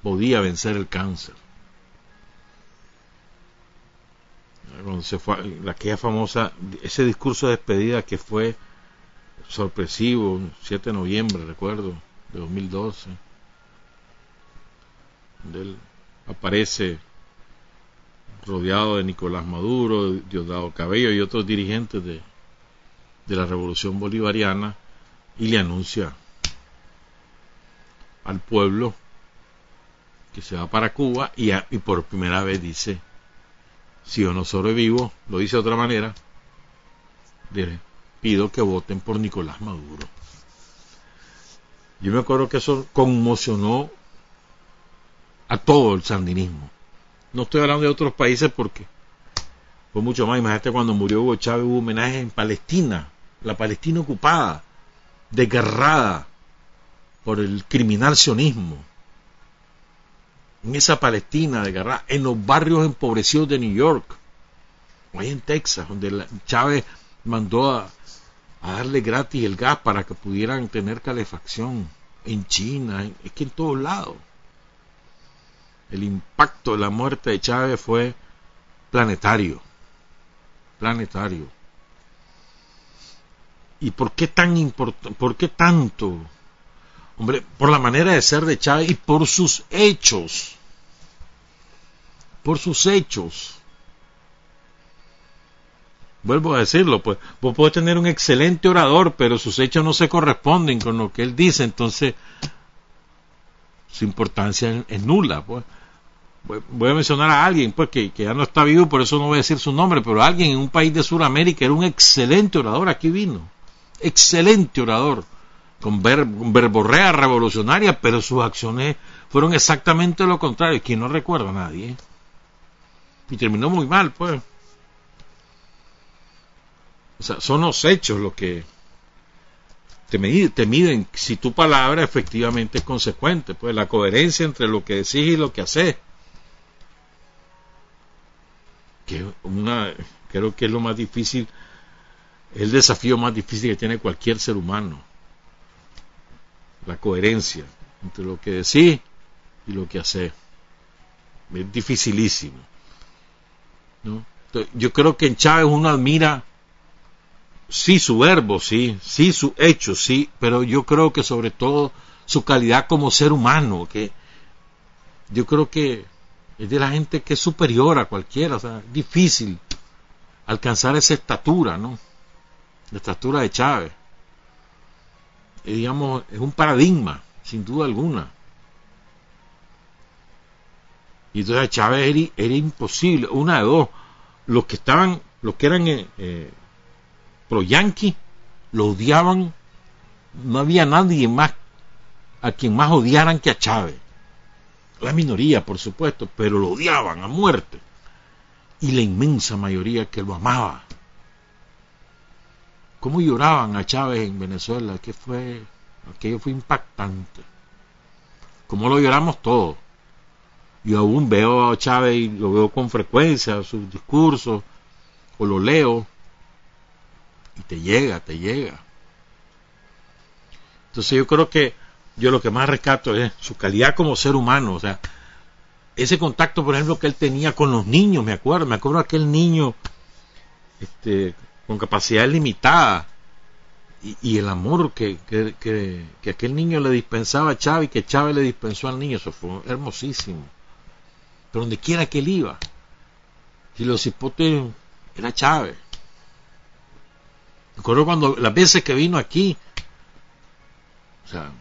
podía vencer el cáncer. Cuando se fue, aquella famosa, ese discurso de despedida que fue sorpresivo, 7 de noviembre, recuerdo, de 2012, donde él aparece rodeado de Nicolás Maduro, Diosdado Cabello y otros dirigentes de, de la revolución bolivariana y le anuncia al pueblo que se va para Cuba y por primera vez dice, si yo no sobrevivo, lo dice de otra manera, pido que voten por Nicolás Maduro. Yo me acuerdo que eso conmocionó a todo el sandinismo. No estoy hablando de otros países porque fue mucho más. Imagínate cuando murió Hugo Chávez hubo homenajes en Palestina, la Palestina ocupada, desgarrada por el criminal sionismo. En esa Palestina desgarrada, en los barrios empobrecidos de New York, o ahí en Texas, donde Chávez mandó a, a darle gratis el gas para que pudieran tener calefacción en China, es que en todos lados. El impacto de la muerte de Chávez fue planetario, planetario. ¿Y por qué tan importante? ¿Por qué tanto? Hombre, por la manera de ser de Chávez y por sus hechos. Por sus hechos. Vuelvo a decirlo, pues vos podés tener un excelente orador, pero sus hechos no se corresponden con lo que él dice, entonces su importancia es nula. Pues. Voy a mencionar a alguien pues que, ya no está vivo, por eso no voy a decir su nombre, pero alguien en un país de Sudamérica era un excelente orador, aquí vino, excelente orador, con, verborrea revolucionaria, pero sus acciones fueron exactamente lo contrario, que no recuerda a nadie. Y terminó muy mal, pues. O sea, son los hechos los que te miden, te miden si tu palabra efectivamente es consecuente, pues la coherencia entre lo que decís y lo que haces. Que una, creo que es lo más difícil, el desafío más difícil que tiene cualquier ser humano. La coherencia entre lo que decís y lo que haces. Es dificilísimo. ¿no? Yo creo que en Chávez uno admira sí su verbo, sí, sí su hecho, sí, pero yo creo que sobre todo su calidad como ser humano, que yo creo que es de la gente que es superior a cualquiera, o sea, difícil alcanzar esa estatura, ¿no? La estatura de Chávez. Digamos, es un paradigma, sin duda alguna. Y entonces Chávez era, imposible, una de dos, los que estaban, los que eran eh, eh pro yanqui lo odiaban, no había nadie más a quien más odiaran que a Chávez. La minoría, por supuesto, pero lo odiaban a muerte. Y la inmensa mayoría que lo amaba. ¿Cómo lloraban a Chávez en Venezuela? Fue, aquello fue impactante. ¿Cómo lo lloramos todos? Yo aún veo a Chávez y lo veo con frecuencia, sus discursos, o lo leo, y te llega, te llega. Entonces yo creo que yo lo que más rescato es su calidad como ser humano, o sea, ese contacto, por ejemplo, que él tenía con los niños, me acuerdo, me acuerdo aquel niño este, con capacidad limitada y, el amor que, que, que, aquel niño le dispensaba a Chávez y que Chávez le dispensó al niño, eso fue hermosísimo. Pero donde quiera que él iba, y los hipotes era Chávez. Recuerdo cuando las veces que vino aquí, o sea,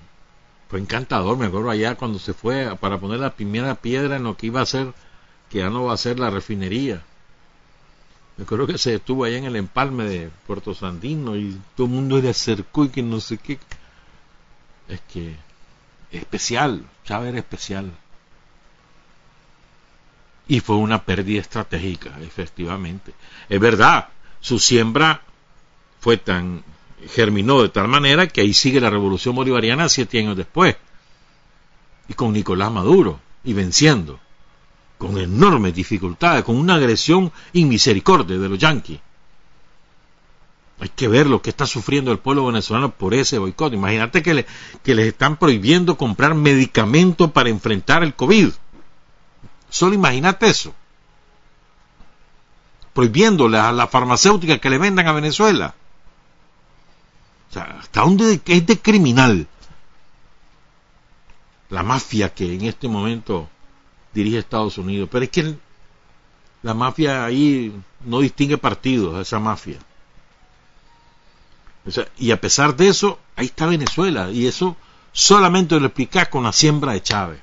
fue encantador, me acuerdo allá cuando se fue para poner la primera piedra en lo que iba a ser, que ya no va a ser la refinería. Me acuerdo que se estuvo allá en el empalme de Puerto Sandino y todo el mundo le acercó y que no sé qué. Es que es especial, Chávez era especial. Y fue una pérdida estratégica, efectivamente. Es verdad, su siembra fue tan germinó de tal manera que ahí sigue la revolución bolivariana siete años después y con Nicolás Maduro y venciendo con enormes dificultades con una agresión inmisericordia de los yanquis hay que ver lo que está sufriendo el pueblo venezolano por ese boicot. Imagínate que, le, que les están prohibiendo comprar medicamentos para enfrentar el COVID. Solo imagínate eso. Prohibiéndole a la farmacéutica que le vendan a Venezuela. O sea, ¿hasta dónde es de criminal la mafia que en este momento dirige Estados Unidos? Pero es que la mafia ahí no distingue partidos, esa mafia. Y a pesar de eso, ahí está Venezuela. Y eso solamente lo explicás con la siembra de Chávez.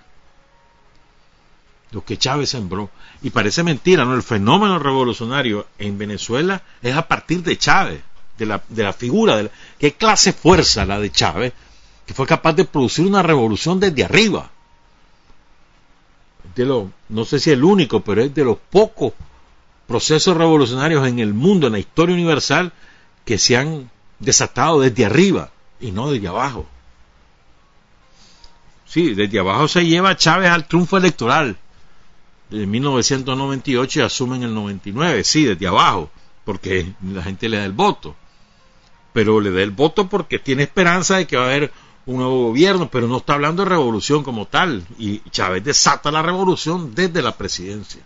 Lo que Chávez sembró. Y parece mentira, ¿no? El fenómeno revolucionario en Venezuela es a partir de Chávez de la, de la figura, de qué clase fuerza la de Chávez, que fue capaz de producir una revolución desde arriba. De lo, no sé si el único, pero es de los pocos procesos revolucionarios en el mundo, en la historia universal, que se han desatado desde arriba y no desde abajo. Sí, desde abajo se lleva Chávez al triunfo electoral. De 1998 y asume en el 99, sí, desde abajo, porque la gente le da el voto. Pero le da el voto porque tiene esperanza de que va a haber un nuevo gobierno, pero no está hablando de revolución como tal. Y Chávez desata la revolución desde la presidencia.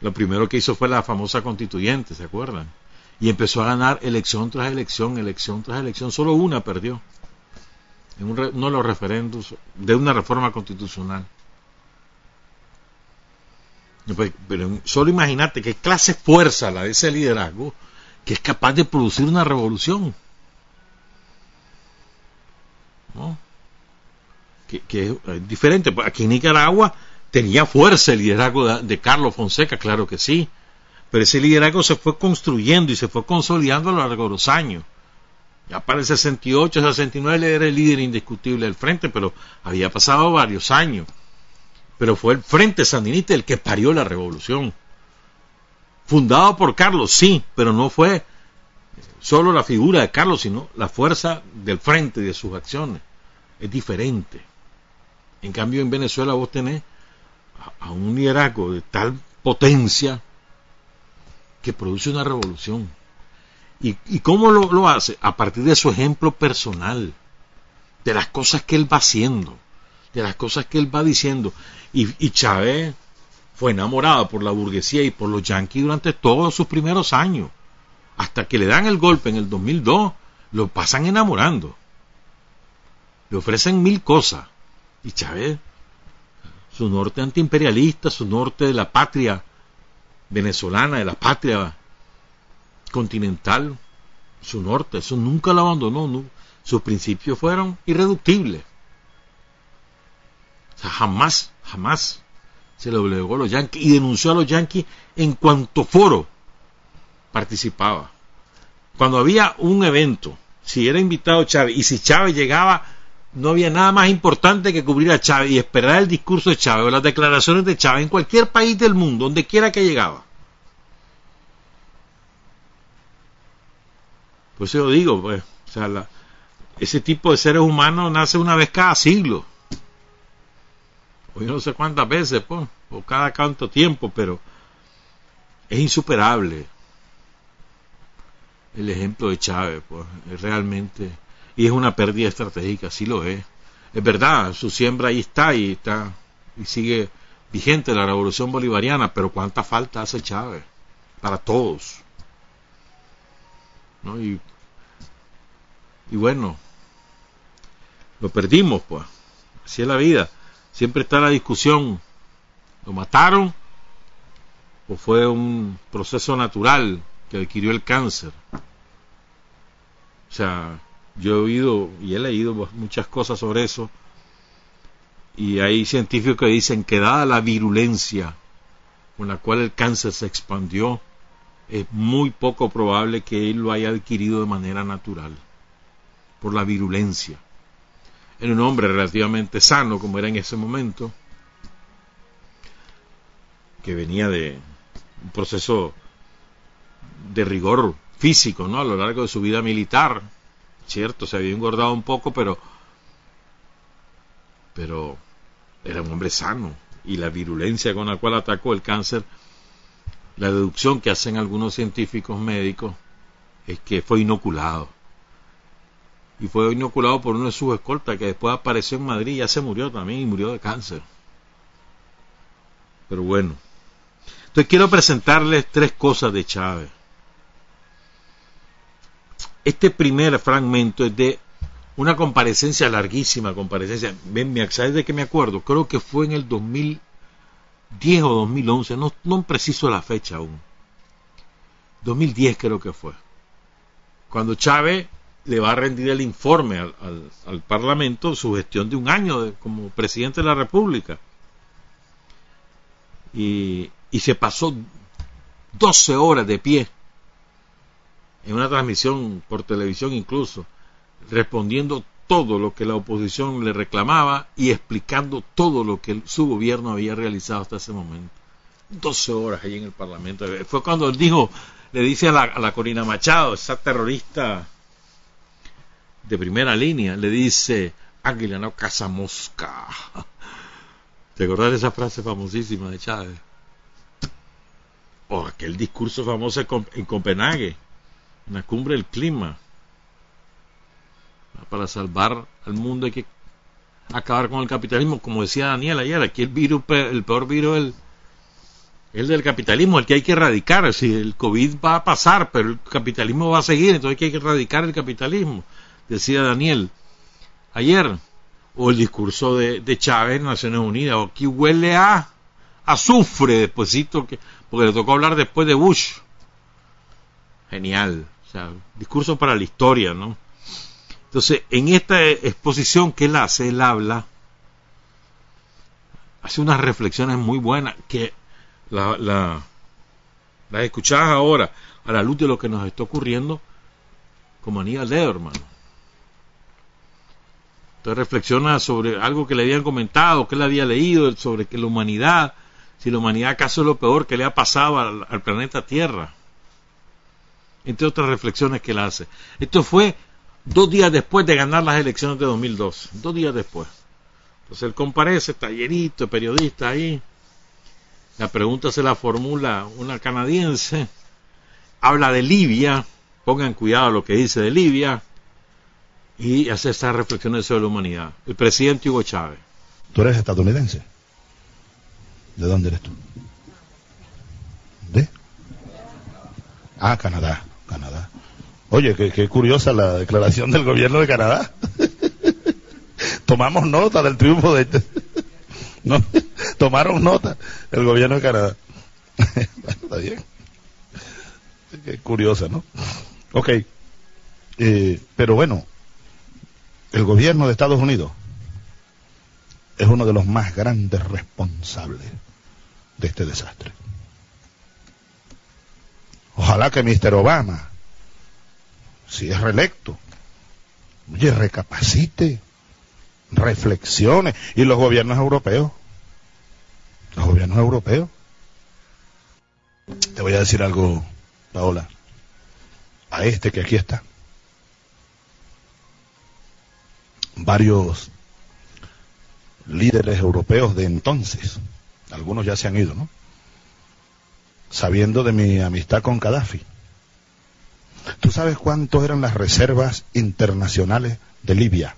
Lo primero que hizo fue la famosa constituyente, ¿se acuerdan? Y empezó a ganar elección tras elección, elección tras elección. Solo una perdió. En uno de los referendos de una reforma constitucional. Pues, pero solo imagínate qué clase fuerza la de ese liderazgo que es capaz de producir una revolución. ¿No? Que, es diferente. Pues, aquí en Nicaragua tenía fuerza el liderazgo de, Carlos Fonseca, claro que sí. Pero ese liderazgo se fue construyendo y se fue consolidando a lo largo de los años. Ya para el 68, 69 era el líder indiscutible del frente, pero había pasado varios años. Pero fue el Frente Sandinista el que parió la revolución. Fundado por Carlos, sí, pero no fue solo la figura de Carlos, sino la fuerza del frente y de sus acciones. Es diferente. En cambio, en Venezuela vos tenés a, un liderazgo de tal potencia que produce una revolución. ¿Y, cómo lo, lo, hace? A partir de su ejemplo personal, de las cosas que él va haciendo, de las cosas que él va diciendo. Y, y Chávez fue enamorado por la burguesía y por los yanquis durante todos sus primeros años. Hasta que le dan el golpe en el 2002, lo pasan enamorando. Le ofrecen mil cosas. Y Chávez, su norte antiimperialista, su norte de la patria venezolana, de la patria continental, su norte, eso nunca lo abandonó, sus principios fueron irreductibles. O sea, jamás, jamás se le obligó a los yanquis y denunció a los yanquis en cuanto foro participaba. Cuando había un evento, si era invitado Chávez y si Chávez llegaba, no había nada más importante que cubrir a Chávez y esperar el discurso de Chávez o las declaraciones de Chávez en cualquier país del mundo, donde quiera que llegaba. Pues yo digo, pues, o sea, ese tipo de seres humanos nace una vez cada siglo. O yo no sé cuántas veces, pues, o cada cuánto tiempo, pero es insuperable el ejemplo de Chávez, pues, es realmente y es una pérdida estratégica, sí lo es. Es verdad, su siembra ahí está y está y sigue vigente la revolución bolivariana, pero cuánta falta hace Chávez para todos. ¿No? Y, y bueno, lo perdimos, pues. Así es la vida. Siempre está la discusión. ¿Lo mataron? ¿O fue un proceso natural que adquirió el cáncer? O sea, yo he oído y he leído muchas cosas sobre eso. Y hay científicos que dicen que dada la virulencia con la cual el cáncer se expandió, es muy poco probable que él lo haya adquirido de manera natural, por la virulencia. En un hombre relativamente sano, como era en ese momento, que venía de un proceso de rigor físico, ¿no? A lo largo de su vida militar, cierto, se había engordado un poco, pero, pero era un hombre sano y la virulencia con la cual atacó el cáncer, la deducción que hacen algunos científicos médicos es que fue inoculado. Y fue inoculado por uno de sus escoltas que después apareció en Madrid y ya se murió también y murió de cáncer. Pero bueno. Entonces quiero presentarles tres cosas de Chávez. Este primer fragmento es de una comparecencia larguísima, comparecencia. ¿Sabes de qué me acuerdo? Creo que fue en el 2010 o 2011, no, no preciso la fecha aún. 2010 creo que fue. Cuando Chávez le va a rendir el informe al, Parlamento su gestión de un año como presidente de la República. Y se pasó 12 horas de pie en una transmisión por televisión incluso, respondiendo todo lo que la oposición le reclamaba y explicando todo lo que su gobierno había realizado hasta ese momento. 12 horas allí en el Parlamento. Fue cuando él dijo, le dice a la, Corina Machado, esa terrorista de primera línea, le dice, Águila no caza mosca. ¿Te de esa frase famosísima de Chávez? O aquel discurso famoso en Copenhague la cumbre del clima. Para salvar al mundo hay que acabar con el capitalismo, como decía Daniel ayer, aquí el virus, el peor virus el, el del capitalismo, el que hay que erradicar. Si el COVID va a pasar, pero el capitalismo va a seguir, entonces hay que erradicar el capitalismo, decía Daniel ayer. O el discurso de, de Chávez en Naciones Unidas, aquí huele a azufre despuésito que, porque le tocó hablar después de Bush. Genial. O sea, discurso para la historia, ¿no? Entonces, en esta exposición que él hace, él habla, hace unas reflexiones muy buenas que la, la, las escuchás ahora a la luz de lo que nos está ocurriendo como Aníbal Lederman. Entonces reflexiona sobre algo que le habían comentado, que él había leído, sobre que la humanidad, si la humanidad acaso es lo peor que le ha pasado al planeta Tierra. Entre otras reflexiones que él hace. Esto fue dos días después de ganar las elecciones de 2002. Dos días después. Entonces él comparece, tallerito, periodista ahí. La pregunta se la formula una canadiense. Habla de Libia. Pongan cuidado lo que dice de Libia. Y hace estas reflexiones sobre la humanidad. El presidente Hugo Chávez. ¿Tú eres estadounidense? ¿De dónde eres tú? ¿De? Ah, Canadá, Canadá. Oye, qué, curiosa la declaración del gobierno de Canadá. Tomamos nota del triunfo de este. ¿No? Tomaron nota el gobierno de Canadá. está bien. Qué curiosa, ¿no? Ok. Eh, pero bueno, el gobierno de Estados Unidos es uno de los más grandes responsables de este desastre. Ojalá que Mr. Obama si es reelecto, oye, recapacite, reflexione. Y los gobiernos europeos, los gobiernos europeos. Te voy a decir algo, Paola, a este que aquí está. Varios líderes europeos de entonces, algunos ya se han ido, ¿no? Sabiendo de mi amistad con Gaddafi ¿Tú sabes cuántos eran las reservas internacionales de Libia?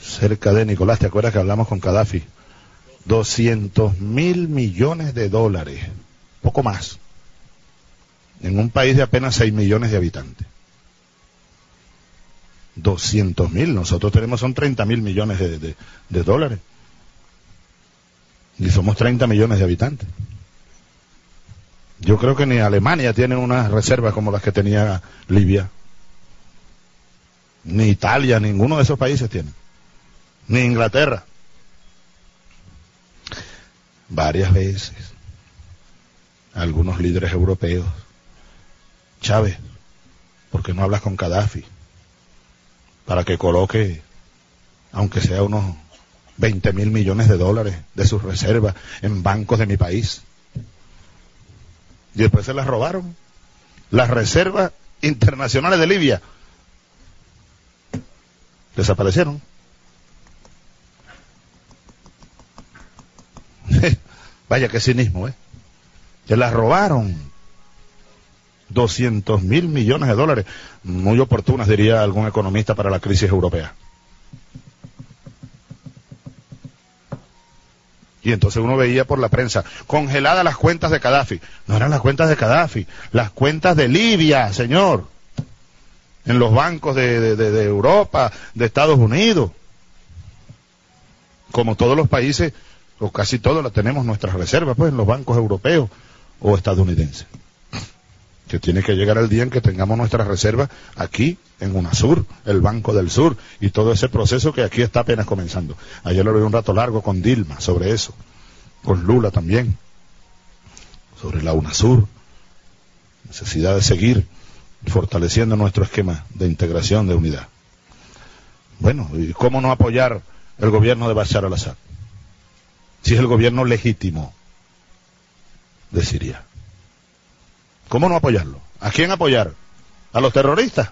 Cerca de Nicolás, ¿te acuerdas que hablamos con Gaddafi? 200 mil millones de dólares, poco más, en un país de apenas 6 millones de habitantes. 200 mil, nosotros tenemos son 30 mil millones de, de dólares. Y somos 30 millones de habitantes. Yo creo que ni Alemania tiene unas reservas como las que tenía Libia. Ni Italia, ninguno de esos países tiene. Ni Inglaterra. Varias veces. Algunos líderes europeos. Chávez, ¿por qué no hablas con Gaddafi? Para que coloque, aunque sea unos 20 mil millones de dólares de sus reservas en bancos de mi país y después se las robaron. Las reservas internacionales de Libia desaparecieron. Vaya que cinismo, ¿eh? Se las robaron. 200 mil millones de dólares. Muy oportunas, diría algún economista, para la crisis europea. Y entonces uno veía por la prensa, congeladas las cuentas de Gaddafi. No eran las cuentas de Gaddafi, las cuentas de Libia, señor. En los bancos de, Europa, de Estados Unidos. Como todos los países, o casi todos, la tenemos nuestras reservas, pues, en los bancos europeos o estadounidenses. Que tiene que llegar el día en que tengamos nuestras reservas aquí, en UNASUR, el Banco del Sur, y todo ese proceso que aquí está apenas comenzando. Ayer lo vi un rato largo con Dilma sobre eso, con Lula también, sobre la UNASUR, necesidad de seguir fortaleciendo nuestro esquema de integración, de unidad. Bueno, ¿y cómo no apoyar el gobierno de Bashar al-Assad? Si es el gobierno legítimo de Siria. ¿Cómo no apoyarlo? ¿A quién apoyar? ¿A los terroristas?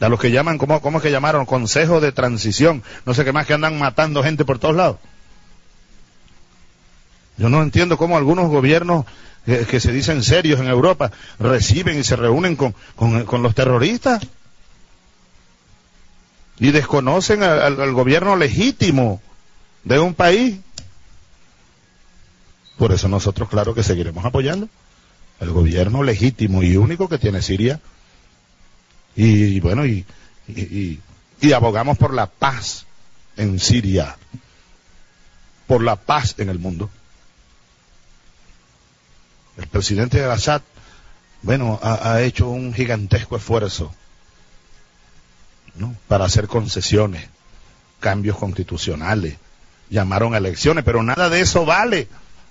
a los que llaman, ¿cómo, es que llamaron? Consejo de transición, no sé qué más, que andan matando gente por todos lados. Yo no entiendo cómo algunos gobiernos que se dicen serios en Europa reciben y se reúnen con, con, los terroristas y desconocen al, gobierno legítimo de un país. Por eso nosotros, claro que seguiremos apoyando el gobierno legítimo y único que tiene Siria y, bueno, y, y, abogamos por la paz en Siria, por la paz en el mundo. El presidente Assad, bueno, ha, ha hecho un gigantesco esfuerzo ¿no? para hacer concesiones, cambios constitucionales, llamaron a elecciones, pero nada de eso vale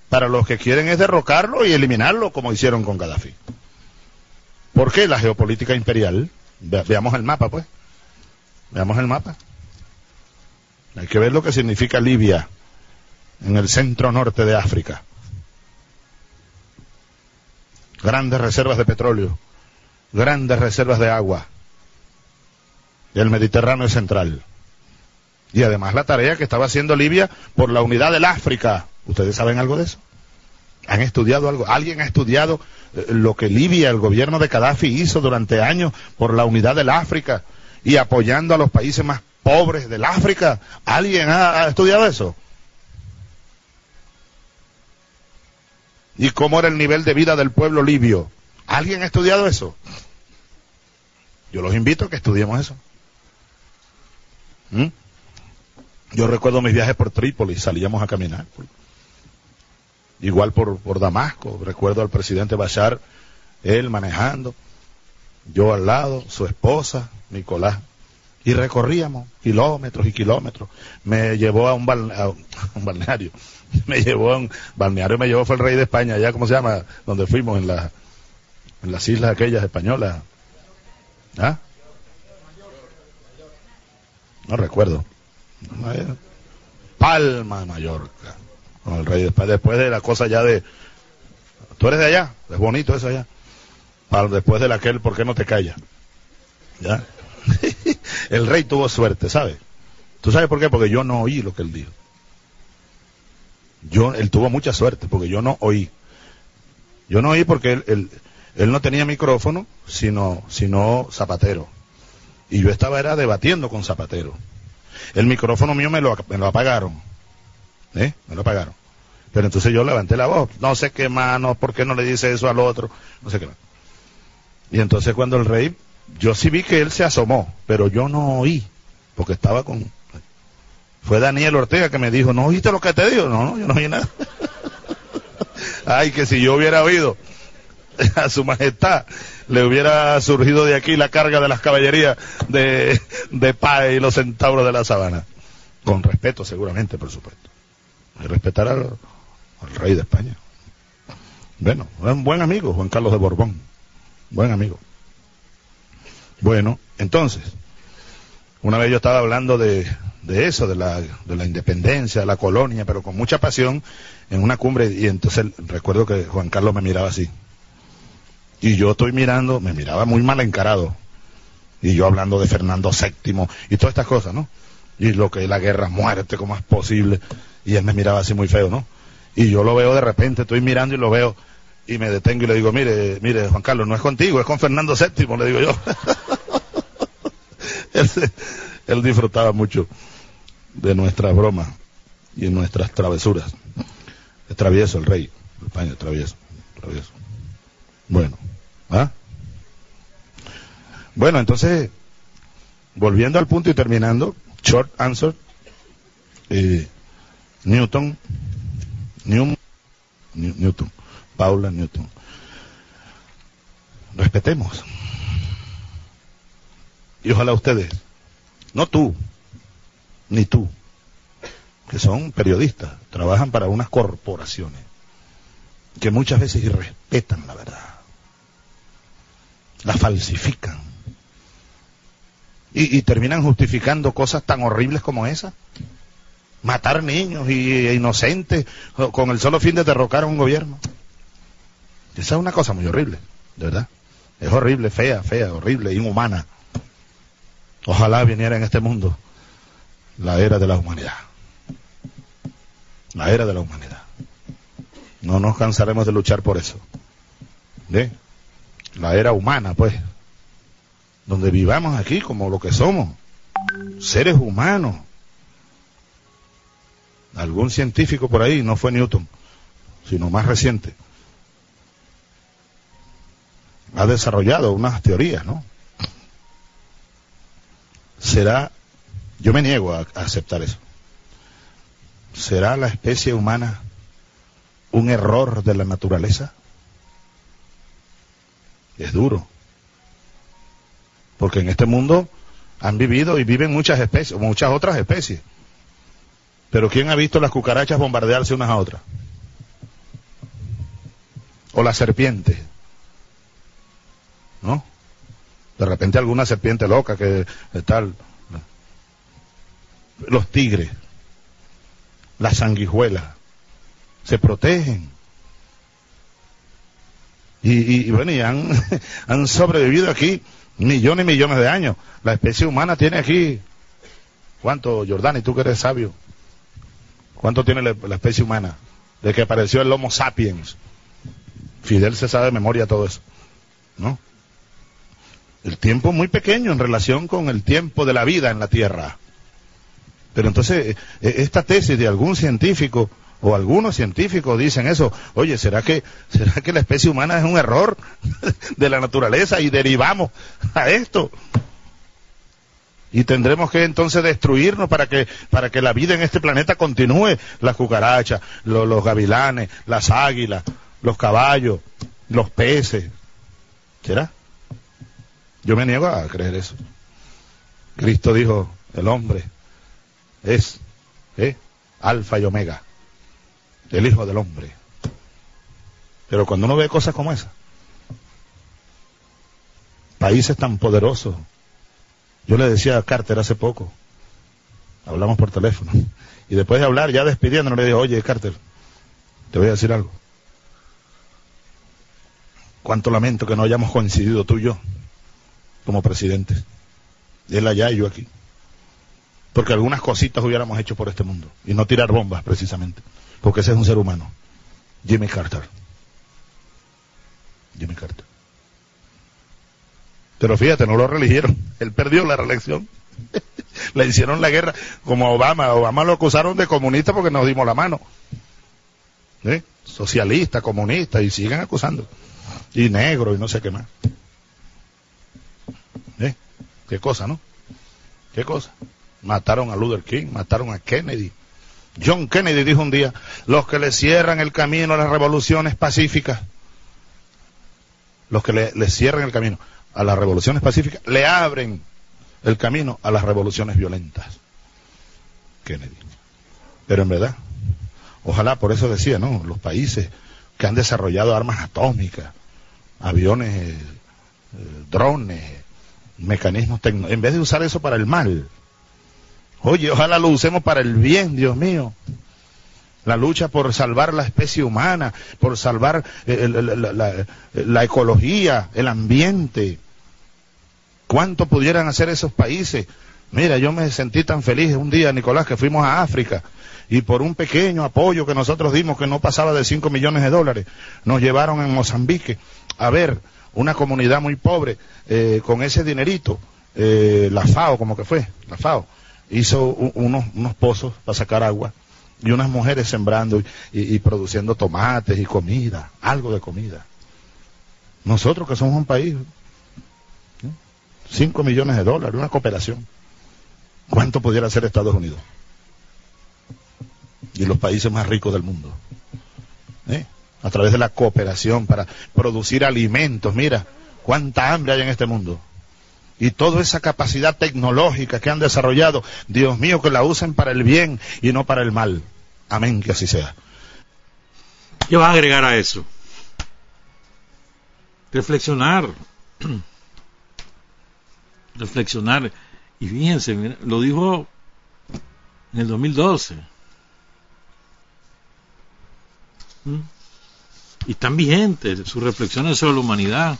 para los que quieren es derrocarlo y eliminarlo como hicieron con Gaddafi. ¿Por qué la geopolítica imperial? veamos el mapa, pues. Veamos el mapa. Hay que ver lo que significa Libia en el centro norte de África. Grandes reservas de petróleo, grandes reservas de agua, del Mediterráneo central. Y además la tarea que estaba haciendo Libia por la unidad del África. ¿Ustedes saben algo de eso? ¿Han estudiado algo? ¿Alguien ha estudiado eh, lo que Libia, el gobierno de Gaddafi, hizo durante años por la unidad del África y apoyando a los países más pobres del África? ¿Alguien ha, estudiado eso? ¿Y cómo era el nivel de vida del pueblo libio? ¿Alguien ha estudiado eso? Yo los invito a que estudiemos eso. ¿Mm? Yo recuerdo mis viajes por Trípoli, salíamos a caminar. Igual por, por Damasco, recuerdo al presidente Bashar, él manejando, yo al lado, su esposa, Nicolás, y recorríamos kilómetros y kilómetros. Me llevó a un, balneario, me llevó a un balneario, me llevó fue el rey de España, allá, ¿cómo se llama? Donde fuimos, en, la, en las islas aquellas españolas. ¿Ah? No recuerdo. Palma Mallorca, con el rey después, después de la cosa ya de, tú eres de allá, es bonito eso allá, después de aquel, ¿por qué no te callas? ¿Ya? el rey tuvo suerte, ¿sabes? ¿Tú sabes por qué? Porque yo no oí lo que él dijo. Yo, él tuvo mucha suerte, porque yo no oí. Yo no oí porque él, él, él no tenía micrófono, sino, sino Zapatero. Y yo estaba era debatiendo con Zapatero. El micrófono mío me lo, me lo apagaron. ¿Eh? Me lo apagaron. Pero entonces yo levanté la voz. No sé qué mano, ¿por qué no le dice eso al otro? No sé qué más. Y entonces cuando el rey, yo sí vi que él se asomó, pero yo no oí, porque estaba con... Fue Daniel Ortega que me dijo, ¿no oíste lo que te digo? No, no, yo no oí nada. Ay, que si yo hubiera oído a su majestad, le hubiera surgido de aquí la carga de las caballerías de, de Pae y los centauros de la sabana. Con respeto, seguramente, por supuesto. Y respetar al, rey de España. Bueno, un buen amigo, Juan Carlos de Borbón. Buen amigo. Bueno, entonces, una vez yo estaba hablando de, de eso, de la, de la independencia, de la colonia, pero con mucha pasión, en una cumbre, y entonces recuerdo que Juan Carlos me miraba así. Y yo estoy mirando, me miraba muy mal encarado. Y yo hablando de Fernando VII y todas estas cosas, ¿no? Y lo que es la guerra, muerte, como es posible. Y él me miraba así muy feo, ¿no? Y yo lo veo de repente, estoy mirando y lo veo y me detengo y le digo, mire, mire, Juan Carlos, no es contigo, es con Fernando VII, le digo yo. él, disfrutaba mucho de nuestras bromas y nuestras travesuras. Es travieso el rey, España, travieso, travieso. Bueno, ¿ah? Bueno, entonces, volviendo al punto y terminando, short answer, eh, Newton, Newton, Newton, Paula Newton. Respetemos. Y ojalá ustedes, no tú, ni tú, que son periodistas, trabajan para unas corporaciones que muchas veces irrespetan la verdad la falsifican. Y, terminan justificando cosas tan horribles como esa. Matar niños y, e inocentes con el solo fin de derrocar a un gobierno. Esa es una cosa muy horrible, de verdad. Es horrible, fea, fea, horrible, inhumana. Ojalá viniera en este mundo la era de la humanidad. La era de la humanidad. No nos cansaremos de luchar por eso. La era humana, pues, donde vivamos aquí como lo que somos, seres humanos. Algún científico por ahí, no fue Newton, sino más reciente, ha desarrollado unas teorías, ¿no? Será Yo me niego a, aceptar eso. ¿Será la especie humana un error de la naturaleza? Es duro. Porque en este mundo han vivido y viven muchas especies, muchas otras especies. Pero ¿quién ha visto las cucarachas bombardearse unas a otras? O las serpientes. ¿No? De repente alguna serpiente loca que tal. Los tigres, las sanguijuelas, se protegen. Y, y, bueno, y han, sobrevivido aquí millones y millones de años. La especie humana tiene aquí, ¿cuánto, Jordani, tú que eres sabio? ¿Cuánto tiene la, especie humana? De que apareció el Homo sapiens. Fidel se sabe de memoria todo eso, ¿no? El tiempo muy pequeño en relación con el tiempo de la vida en la Tierra. Pero entonces, eh, esta tesis de algún científico o algunos científicos dicen eso, oye, ¿será que, será que la especie humana es un error de la naturaleza y derivamos a esto? Y tendremos que entonces destruirnos para que, para que la vida en este planeta continúe. Las cucarachas, los, gavilanes, las águilas, los caballos, los peces. ¿Será? Yo me niego a creer eso. Cristo dijo, el hombre es ¿eh? alfa y omega, el Hijo del Hombre. Pero cuando uno ve cosas como esa, países tan poderosos, yo le decía a Carter hace poco, hablamos por teléfono, y después de hablar, ya despidiéndonos, le dije, oye Carter, te voy a decir algo. Cuánto lamento que no hayamos coincidido tú y yo como presidentes. Él allá y yo aquí. Porque algunas cositas hubiéramos hecho por este mundo. Y no tirar bombas, precisamente. Porque ese es un ser humano. Jimmy Carter. Jimmy Carter. Pero fíjate, no lo religieron. Él perdió la reelección. Le hicieron la guerra como a Obama. Obama lo acusaron de comunista porque nos dimos la mano. ¿Eh? Socialista, comunista, y siguen acusando. Y negro, y no sé qué más. Qué cosa, ¿no? Qué cosa. Mataron a Luther King, mataron a Kennedy. John Kennedy dijo un día, los que le cierran el camino a las revoluciones pacíficas, los que le cierran el camino a las revoluciones pacíficas, le abren el camino a las revoluciones violentas. Kennedy. Pero en verdad, ojalá, por eso decía, ¿no? Los países que han desarrollado armas atómicas, aviones, eh, drones, mecanismos tecnológicos, en vez de usar eso para el mal, oye, ojalá lo usemos para el bien, Dios mío. La lucha por salvar la especie humana, por salvar eh, la, la ecología, el ambiente. ¿Cuánto pudieran hacer esos países? Mira, yo me sentí tan feliz un día, Nicolás, que fuimos a África y por un pequeño apoyo que nosotros dimos, que no pasaba de 5 millones de dólares, nos llevaron en Mozambique a ver una comunidad muy pobre eh, con ese dinerito. Eh, la FAO, como que fue, la FAO, hizo unos, pozos para sacar agua y unas mujeres sembrando y, y, produciendo tomates y comida, algo de comida. Nosotros que somos un país, 5 millones de dólares, una cooperación. ¿Cuánto pudiera hacer Estados Unidos? Y los países más ricos del mundo. ¿Eh? A través de la cooperación para producir alimentos. Mira, cuánta hambre hay en este mundo. Y toda esa capacidad tecnológica que han desarrollado, Dios mío, que la usen para el bien y no para el mal. Amén, que así sea. ¿Qué vas a agregar a eso? Reflexionar. Reflexionar. Y fíjense, lo dijo en el 2012. ¿Mm? Y están vigentes sus reflexiones sobre la humanidad,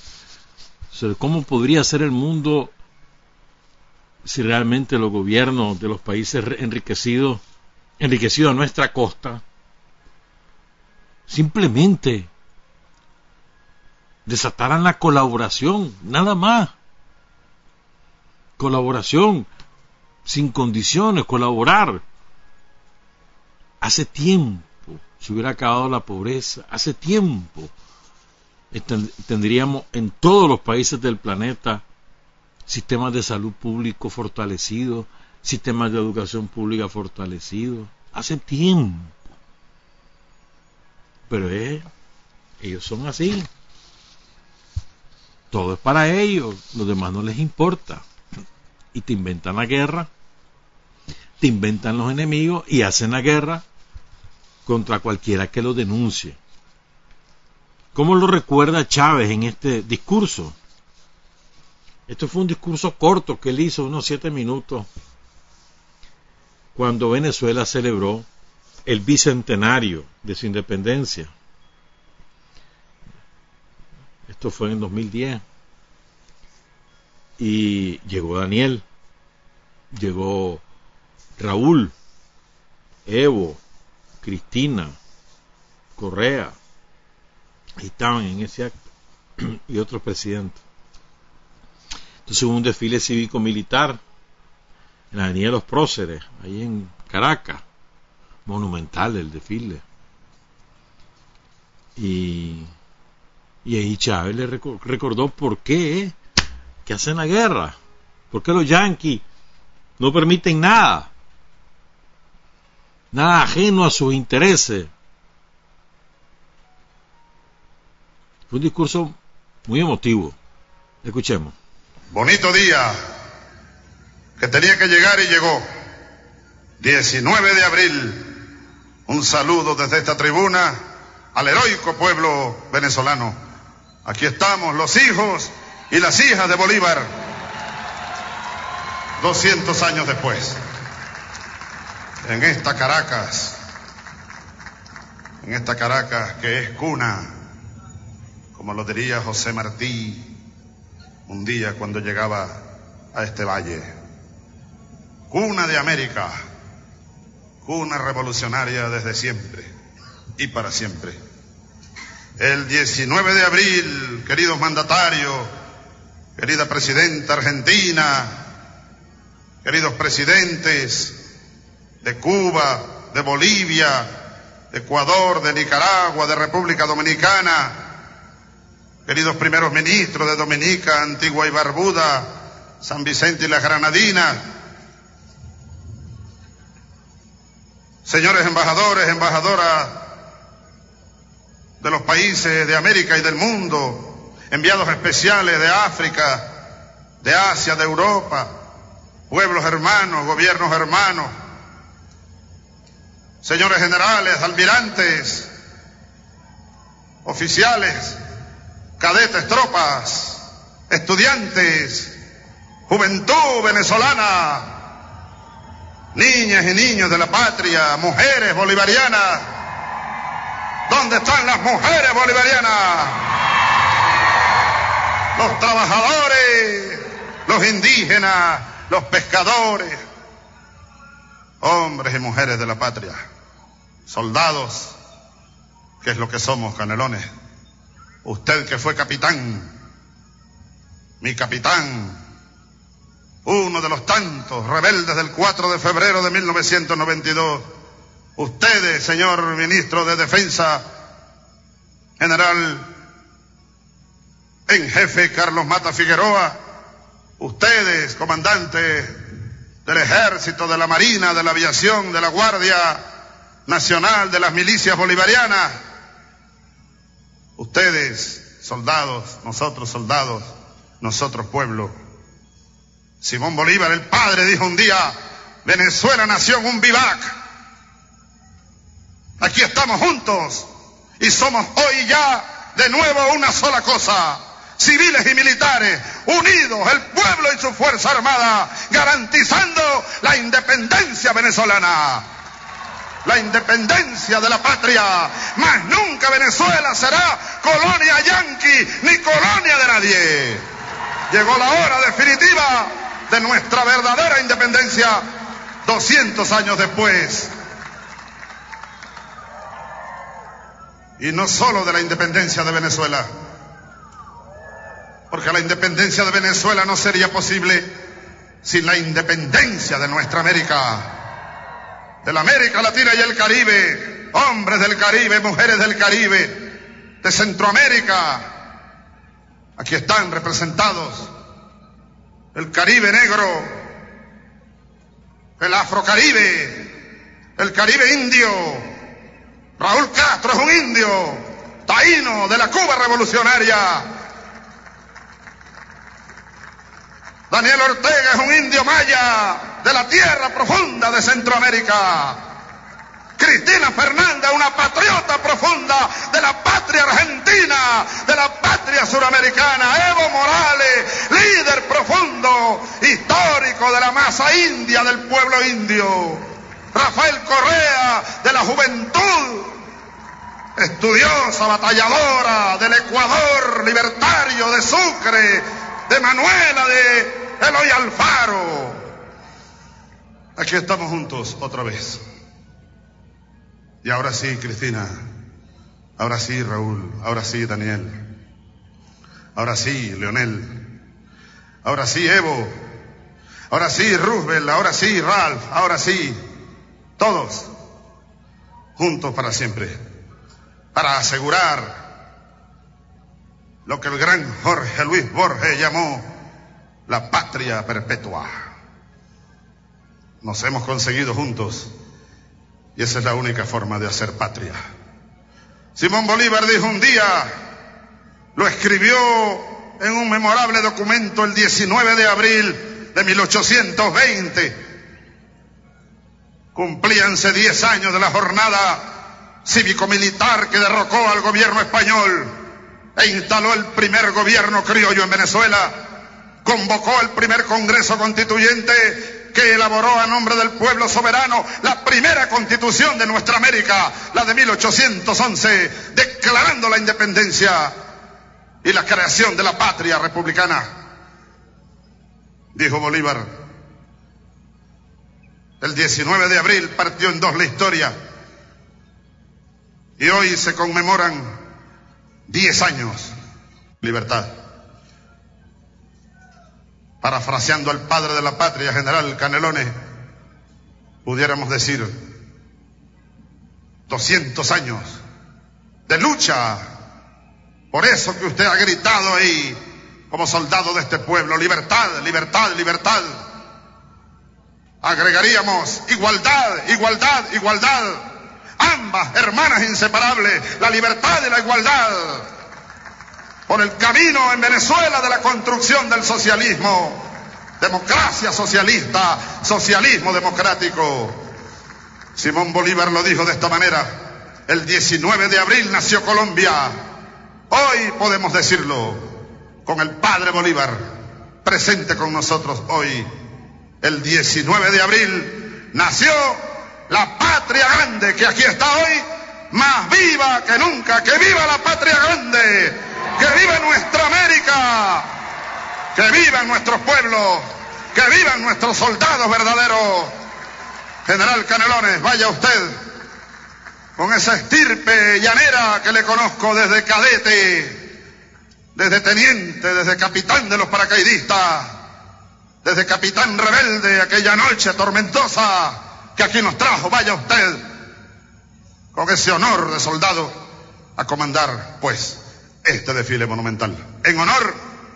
sobre cómo podría ser el mundo si realmente los gobiernos de los países enriquecidos, enriquecidos a nuestra costa, simplemente desataran la colaboración, nada más. Colaboración, sin condiciones, colaborar. Hace tiempo se hubiera acabado la pobreza, hace tiempo tendríamos en todos los países del planeta sistemas de salud público fortalecidos, sistemas de educación pública fortalecidos, hace tiempo. Pero ellos son así. Todo es para ellos, los demás no les importa. Y te inventan la guerra, te inventan los enemigos y hacen la guerra contra cualquiera que lo denuncie. ¿Cómo lo recuerda Chávez en este discurso? Esto fue un discurso corto que él hizo, unos siete minutos, cuando Venezuela celebró el bicentenario de su independencia. Esto fue en 2010. Y llegó Daniel, llegó Raúl, Evo, Cristina, Correa, estaban en ese acto, y otros presidentes. Entonces hubo un desfile cívico-militar en la Avenida de los Próceres, ahí en Caracas, monumental el desfile. Y, y ahí Chávez le recordó por qué que hacen la guerra, por qué los yanquis no permiten nada, nada ajeno a sus intereses. Fue un discurso muy emotivo. Escuchemos. Bonito día que tenía que llegar y llegó. 19 de abril. Un saludo desde esta tribuna al heroico pueblo venezolano. Aquí estamos los hijos y las hijas de Bolívar. 200 años después. En esta Caracas, en esta Caracas que es cuna, como lo diría José Martí, un día cuando llegaba a este valle. Cuna de América, cuna revolucionaria desde siempre y para siempre. El 19 de abril, queridos mandatarios, querida presidenta argentina, queridos presidentes de Cuba, de Bolivia, de Ecuador, de Nicaragua, de República Dominicana, queridos primeros ministros de Dominica, Antigua y Barbuda, San Vicente y las Granadinas, señores embajadores, embajadoras de los países de América y del mundo, enviados especiales de África, de Asia, de Europa, pueblos hermanos, gobiernos hermanos, señores generales, almirantes, oficiales, cadetes, tropas, estudiantes, juventud venezolana, niñas y niños de la patria, mujeres bolivarianas. ¿Dónde están las mujeres bolivarianas? Los trabajadores, los indígenas, los pescadores, hombres y mujeres de la patria, soldados, que es lo que somos, canelones Usted que fue capitán, mi capitán, uno de los tantos rebeldes del 4 de febrero de 1992. Ustedes, señor ministro de Defensa, general en jefe Carlos Mata Figueroa, ustedes, comandantes del ejército, de la marina, de la aviación, de la Guardia Nacional, de las milicias bolivarianas, Ustedes, soldados, nosotros soldados, nosotros pueblo. Simón Bolívar, el padre, dijo un día, Venezuela nació en un vivac. Aquí estamos juntos y somos hoy ya de nuevo una sola cosa. Civiles y militares, unidos, el pueblo y su Fuerza Armada, garantizando la independencia venezolana la independencia de la patria. Más nunca Venezuela será colonia yanqui ni colonia de nadie. Llegó la hora definitiva de nuestra verdadera independencia 200 años después. Y no solo de la independencia de Venezuela, porque la independencia de Venezuela no sería posible sin la independencia de nuestra América. De la América Latina y el Caribe, hombres del Caribe, mujeres del Caribe, de Centroamérica. Aquí están representados. El Caribe negro, el afrocaribe, el caribe indio. Raúl Castro es un indio, taíno de la Cuba revolucionaria. Daniel Ortega es un indio maya de la tierra profunda de Centroamérica. Cristina Fernández, una patriota profunda de la patria argentina, de la patria suramericana. Evo Morales, líder profundo, histórico de la masa india del pueblo indio. Rafael Correa, de la juventud, estudiosa, batalladora del Ecuador, libertario de Sucre, de Manuela, de Eloy Alfaro. Aquí estamos juntos otra vez. Y ahora sí, Cristina. Ahora sí, Raúl. Ahora sí, Daniel. Ahora sí, Leonel. Ahora sí, Evo. Ahora sí, Roosevelt. Ahora sí, Ralph. Ahora sí, todos. Juntos para siempre. Para asegurar lo que el gran Jorge Luis Borges llamó la patria perpetua. Nos hemos conseguido juntos y esa es la única forma de hacer patria. Simón Bolívar dijo un día, lo escribió en un memorable documento el 19 de abril de 1820. Cumplíanse 10 años de la jornada cívico-militar que derrocó al gobierno español e instaló el primer gobierno criollo en Venezuela. Convocó el primer Congreso Constituyente que elaboró a nombre del pueblo soberano la primera constitución de nuestra América, la de 1811, declarando la independencia y la creación de la patria republicana. Dijo Bolívar, el 19 de abril partió en dos la historia y hoy se conmemoran 10 años. Libertad parafraseando al padre de la patria, general Canelones, pudiéramos decir 200 años de lucha. Por eso que usted ha gritado ahí como soldado de este pueblo, libertad, libertad, libertad. Agregaríamos igualdad, igualdad, igualdad. Ambas hermanas inseparables, la libertad y la igualdad por el camino en Venezuela de la construcción del socialismo, democracia socialista, socialismo democrático. Simón Bolívar lo dijo de esta manera, el 19 de abril nació Colombia, hoy podemos decirlo, con el padre Bolívar presente con nosotros hoy, el 19 de abril nació la patria grande que aquí está hoy, más viva que nunca, que viva la patria grande que viva nuestra América, que vivan nuestros pueblos, que vivan nuestros soldados verdaderos. General Canelones, vaya usted con esa estirpe llanera que le conozco desde cadete, desde teniente, desde capitán de los paracaidistas, desde capitán rebelde aquella noche tormentosa que aquí nos trajo, vaya usted con ese honor de soldado a comandar, pues, este desfile monumental. En honor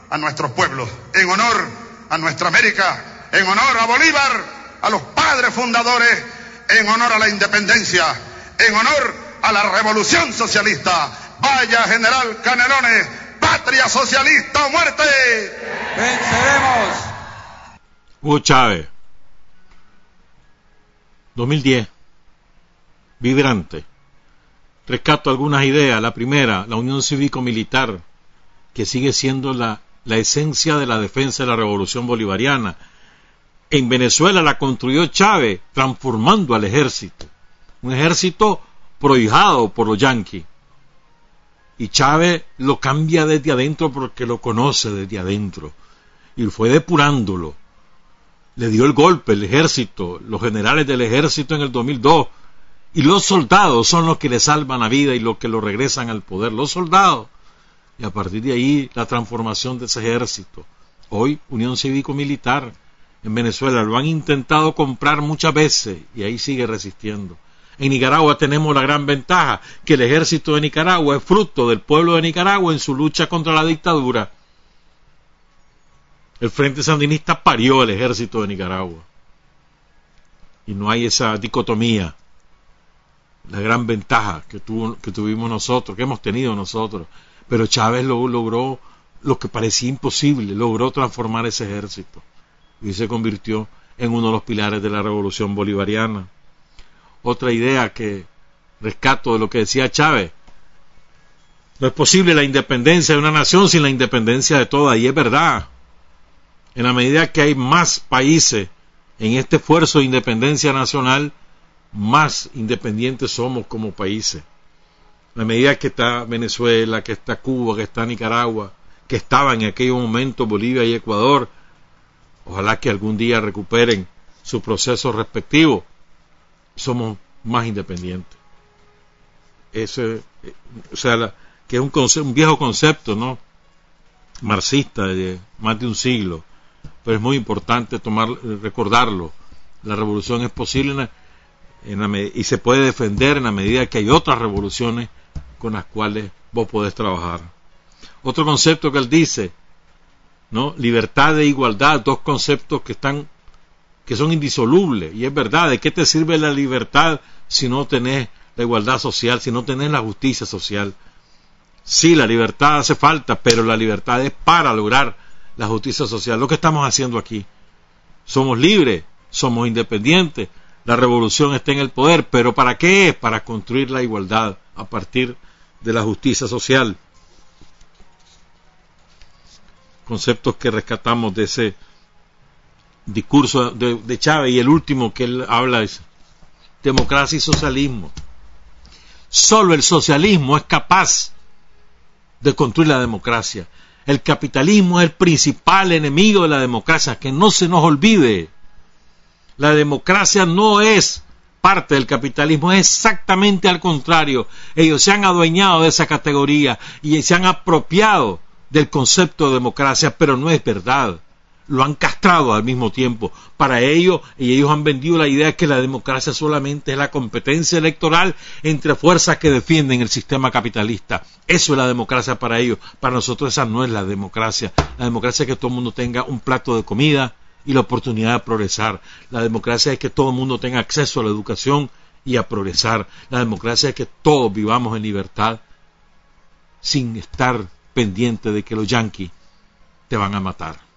a nuestros pueblos, en honor a nuestra América, en honor a Bolívar, a los padres fundadores, en honor a la independencia, en honor a la revolución socialista. Vaya general Canelones, patria socialista o muerte. Venceremos. Hugo Chávez, 2010, vibrante rescato algunas ideas. La primera, la Unión Cívico-Militar, que sigue siendo la, esencia de la defensa de la revolución bolivariana. En Venezuela la construyó Chávez, transformando al ejército. Un ejército prohijado por los yanquis. Y Chávez lo cambia desde adentro porque lo conoce desde adentro. Y fue depurándolo. Le dio el golpe el ejército, los generales del ejército en el 2002 y los soldados son los que le salvan la vida y los que lo regresan al poder. Los soldados. Y a partir de ahí la transformación de ese ejército. Hoy Unión Cívico-Militar en Venezuela lo han intentado comprar muchas veces y ahí sigue resistiendo. En Nicaragua tenemos la gran ventaja que el ejército de Nicaragua es fruto del pueblo de Nicaragua en su lucha contra la dictadura. El Frente Sandinista parió el ejército de Nicaragua. y no hay esa dicotomía. La gran ventaja que, tuvo, que tuvimos nosotros, que hemos tenido nosotros. Pero Chávez lo, logró lo que parecía imposible, logró transformar ese ejército y se convirtió en uno de los pilares de la revolución bolivariana. Otra idea que rescato de lo que decía Chávez, no es posible la independencia de una nación sin la independencia de todas, y es verdad. En la medida que hay más países en este esfuerzo de independencia nacional, más independientes somos como países. En la medida que está Venezuela, que está Cuba, que está Nicaragua, que estaba en aquel momento Bolivia y Ecuador, ojalá que algún día recuperen su proceso respectivo, somos más independientes. Eso, o sea, que es un, un viejo concepto, ¿no? Marxista de más de un siglo, pero es muy importante tomar, recordarlo. La revolución es posible y se puede defender en la medida que hay otras revoluciones con las cuales vos podés trabajar. Otro concepto que él dice, ¿no? Libertad e igualdad, dos conceptos que están que son indisolubles y es verdad, ¿de qué te sirve la libertad si no tenés la igualdad social, si no tenés la justicia social? Sí, la libertad hace falta, pero la libertad es para lograr la justicia social. Lo que estamos haciendo aquí. Somos libres, somos independientes, la revolución está en el poder, pero ¿para qué? Para construir la igualdad a partir de la justicia social. Conceptos que rescatamos de ese discurso de, Chávez y el último que él habla es democracia y socialismo. Solo el socialismo es capaz de construir la democracia. El capitalismo es el principal enemigo de la democracia, que no se nos olvide. La democracia no es parte del capitalismo, es exactamente al contrario. Ellos se han adueñado de esa categoría y se han apropiado del concepto de democracia, pero no es verdad. Lo han castrado al mismo tiempo. Para ellos, y ellos han vendido la idea de que la democracia solamente es la competencia electoral entre fuerzas que defienden el sistema capitalista. Eso es la democracia para ellos. Para nosotros esa no es la democracia. La democracia es que todo el mundo tenga un plato de comida, y la oportunidad de progresar. La democracia es que todo el mundo tenga acceso a la educación y a progresar. La democracia es que todos vivamos en libertad sin estar pendiente de que los yanquis te van a matar.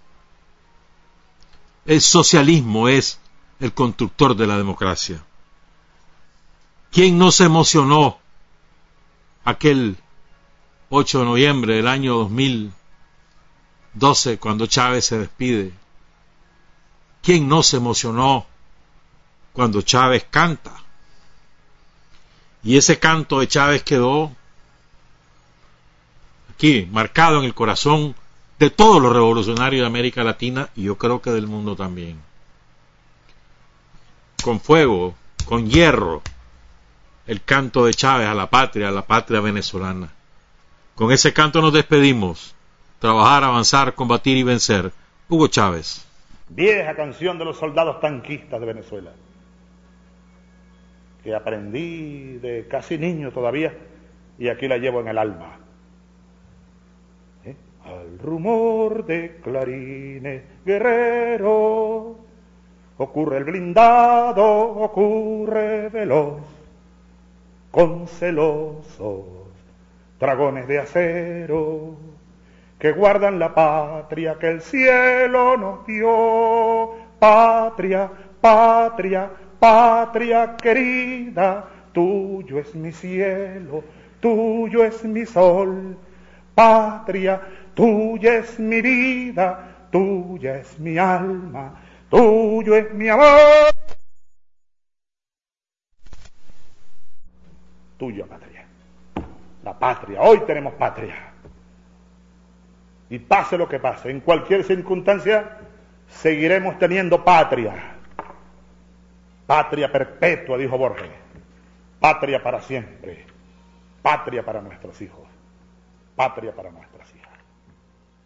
El socialismo es el constructor de la democracia. ¿Quién no se emocionó aquel 8 de noviembre del año 2012 cuando Chávez se despide ¿Quién no se emocionó cuando Chávez canta? Y ese canto de Chávez quedó aquí, marcado en el corazón de todos los revolucionarios de América Latina y yo creo que del mundo también. Con fuego, con hierro, el canto de Chávez a la patria, a la patria venezolana. Con ese canto nos despedimos. Trabajar, avanzar, combatir y vencer. Hugo Chávez vieja canción de los soldados tanquistas de Venezuela, que aprendí de casi niño todavía y aquí la llevo en el alma. Al rumor de clarines guerrero, ocurre el blindado, ocurre veloz, con celosos dragones de acero que guardan la patria que el cielo nos dio. Patria, patria, patria querida, tuyo es mi cielo, tuyo es mi sol. Patria, tuya es mi vida, tuya es mi alma, tuyo es mi amor. Tuya patria. La patria, hoy tenemos patria. Y pase lo que pase, en cualquier circunstancia, seguiremos teniendo patria. Patria perpetua, dijo Borges. Patria para siempre. Patria para nuestros hijos. Patria para nuestras hijas.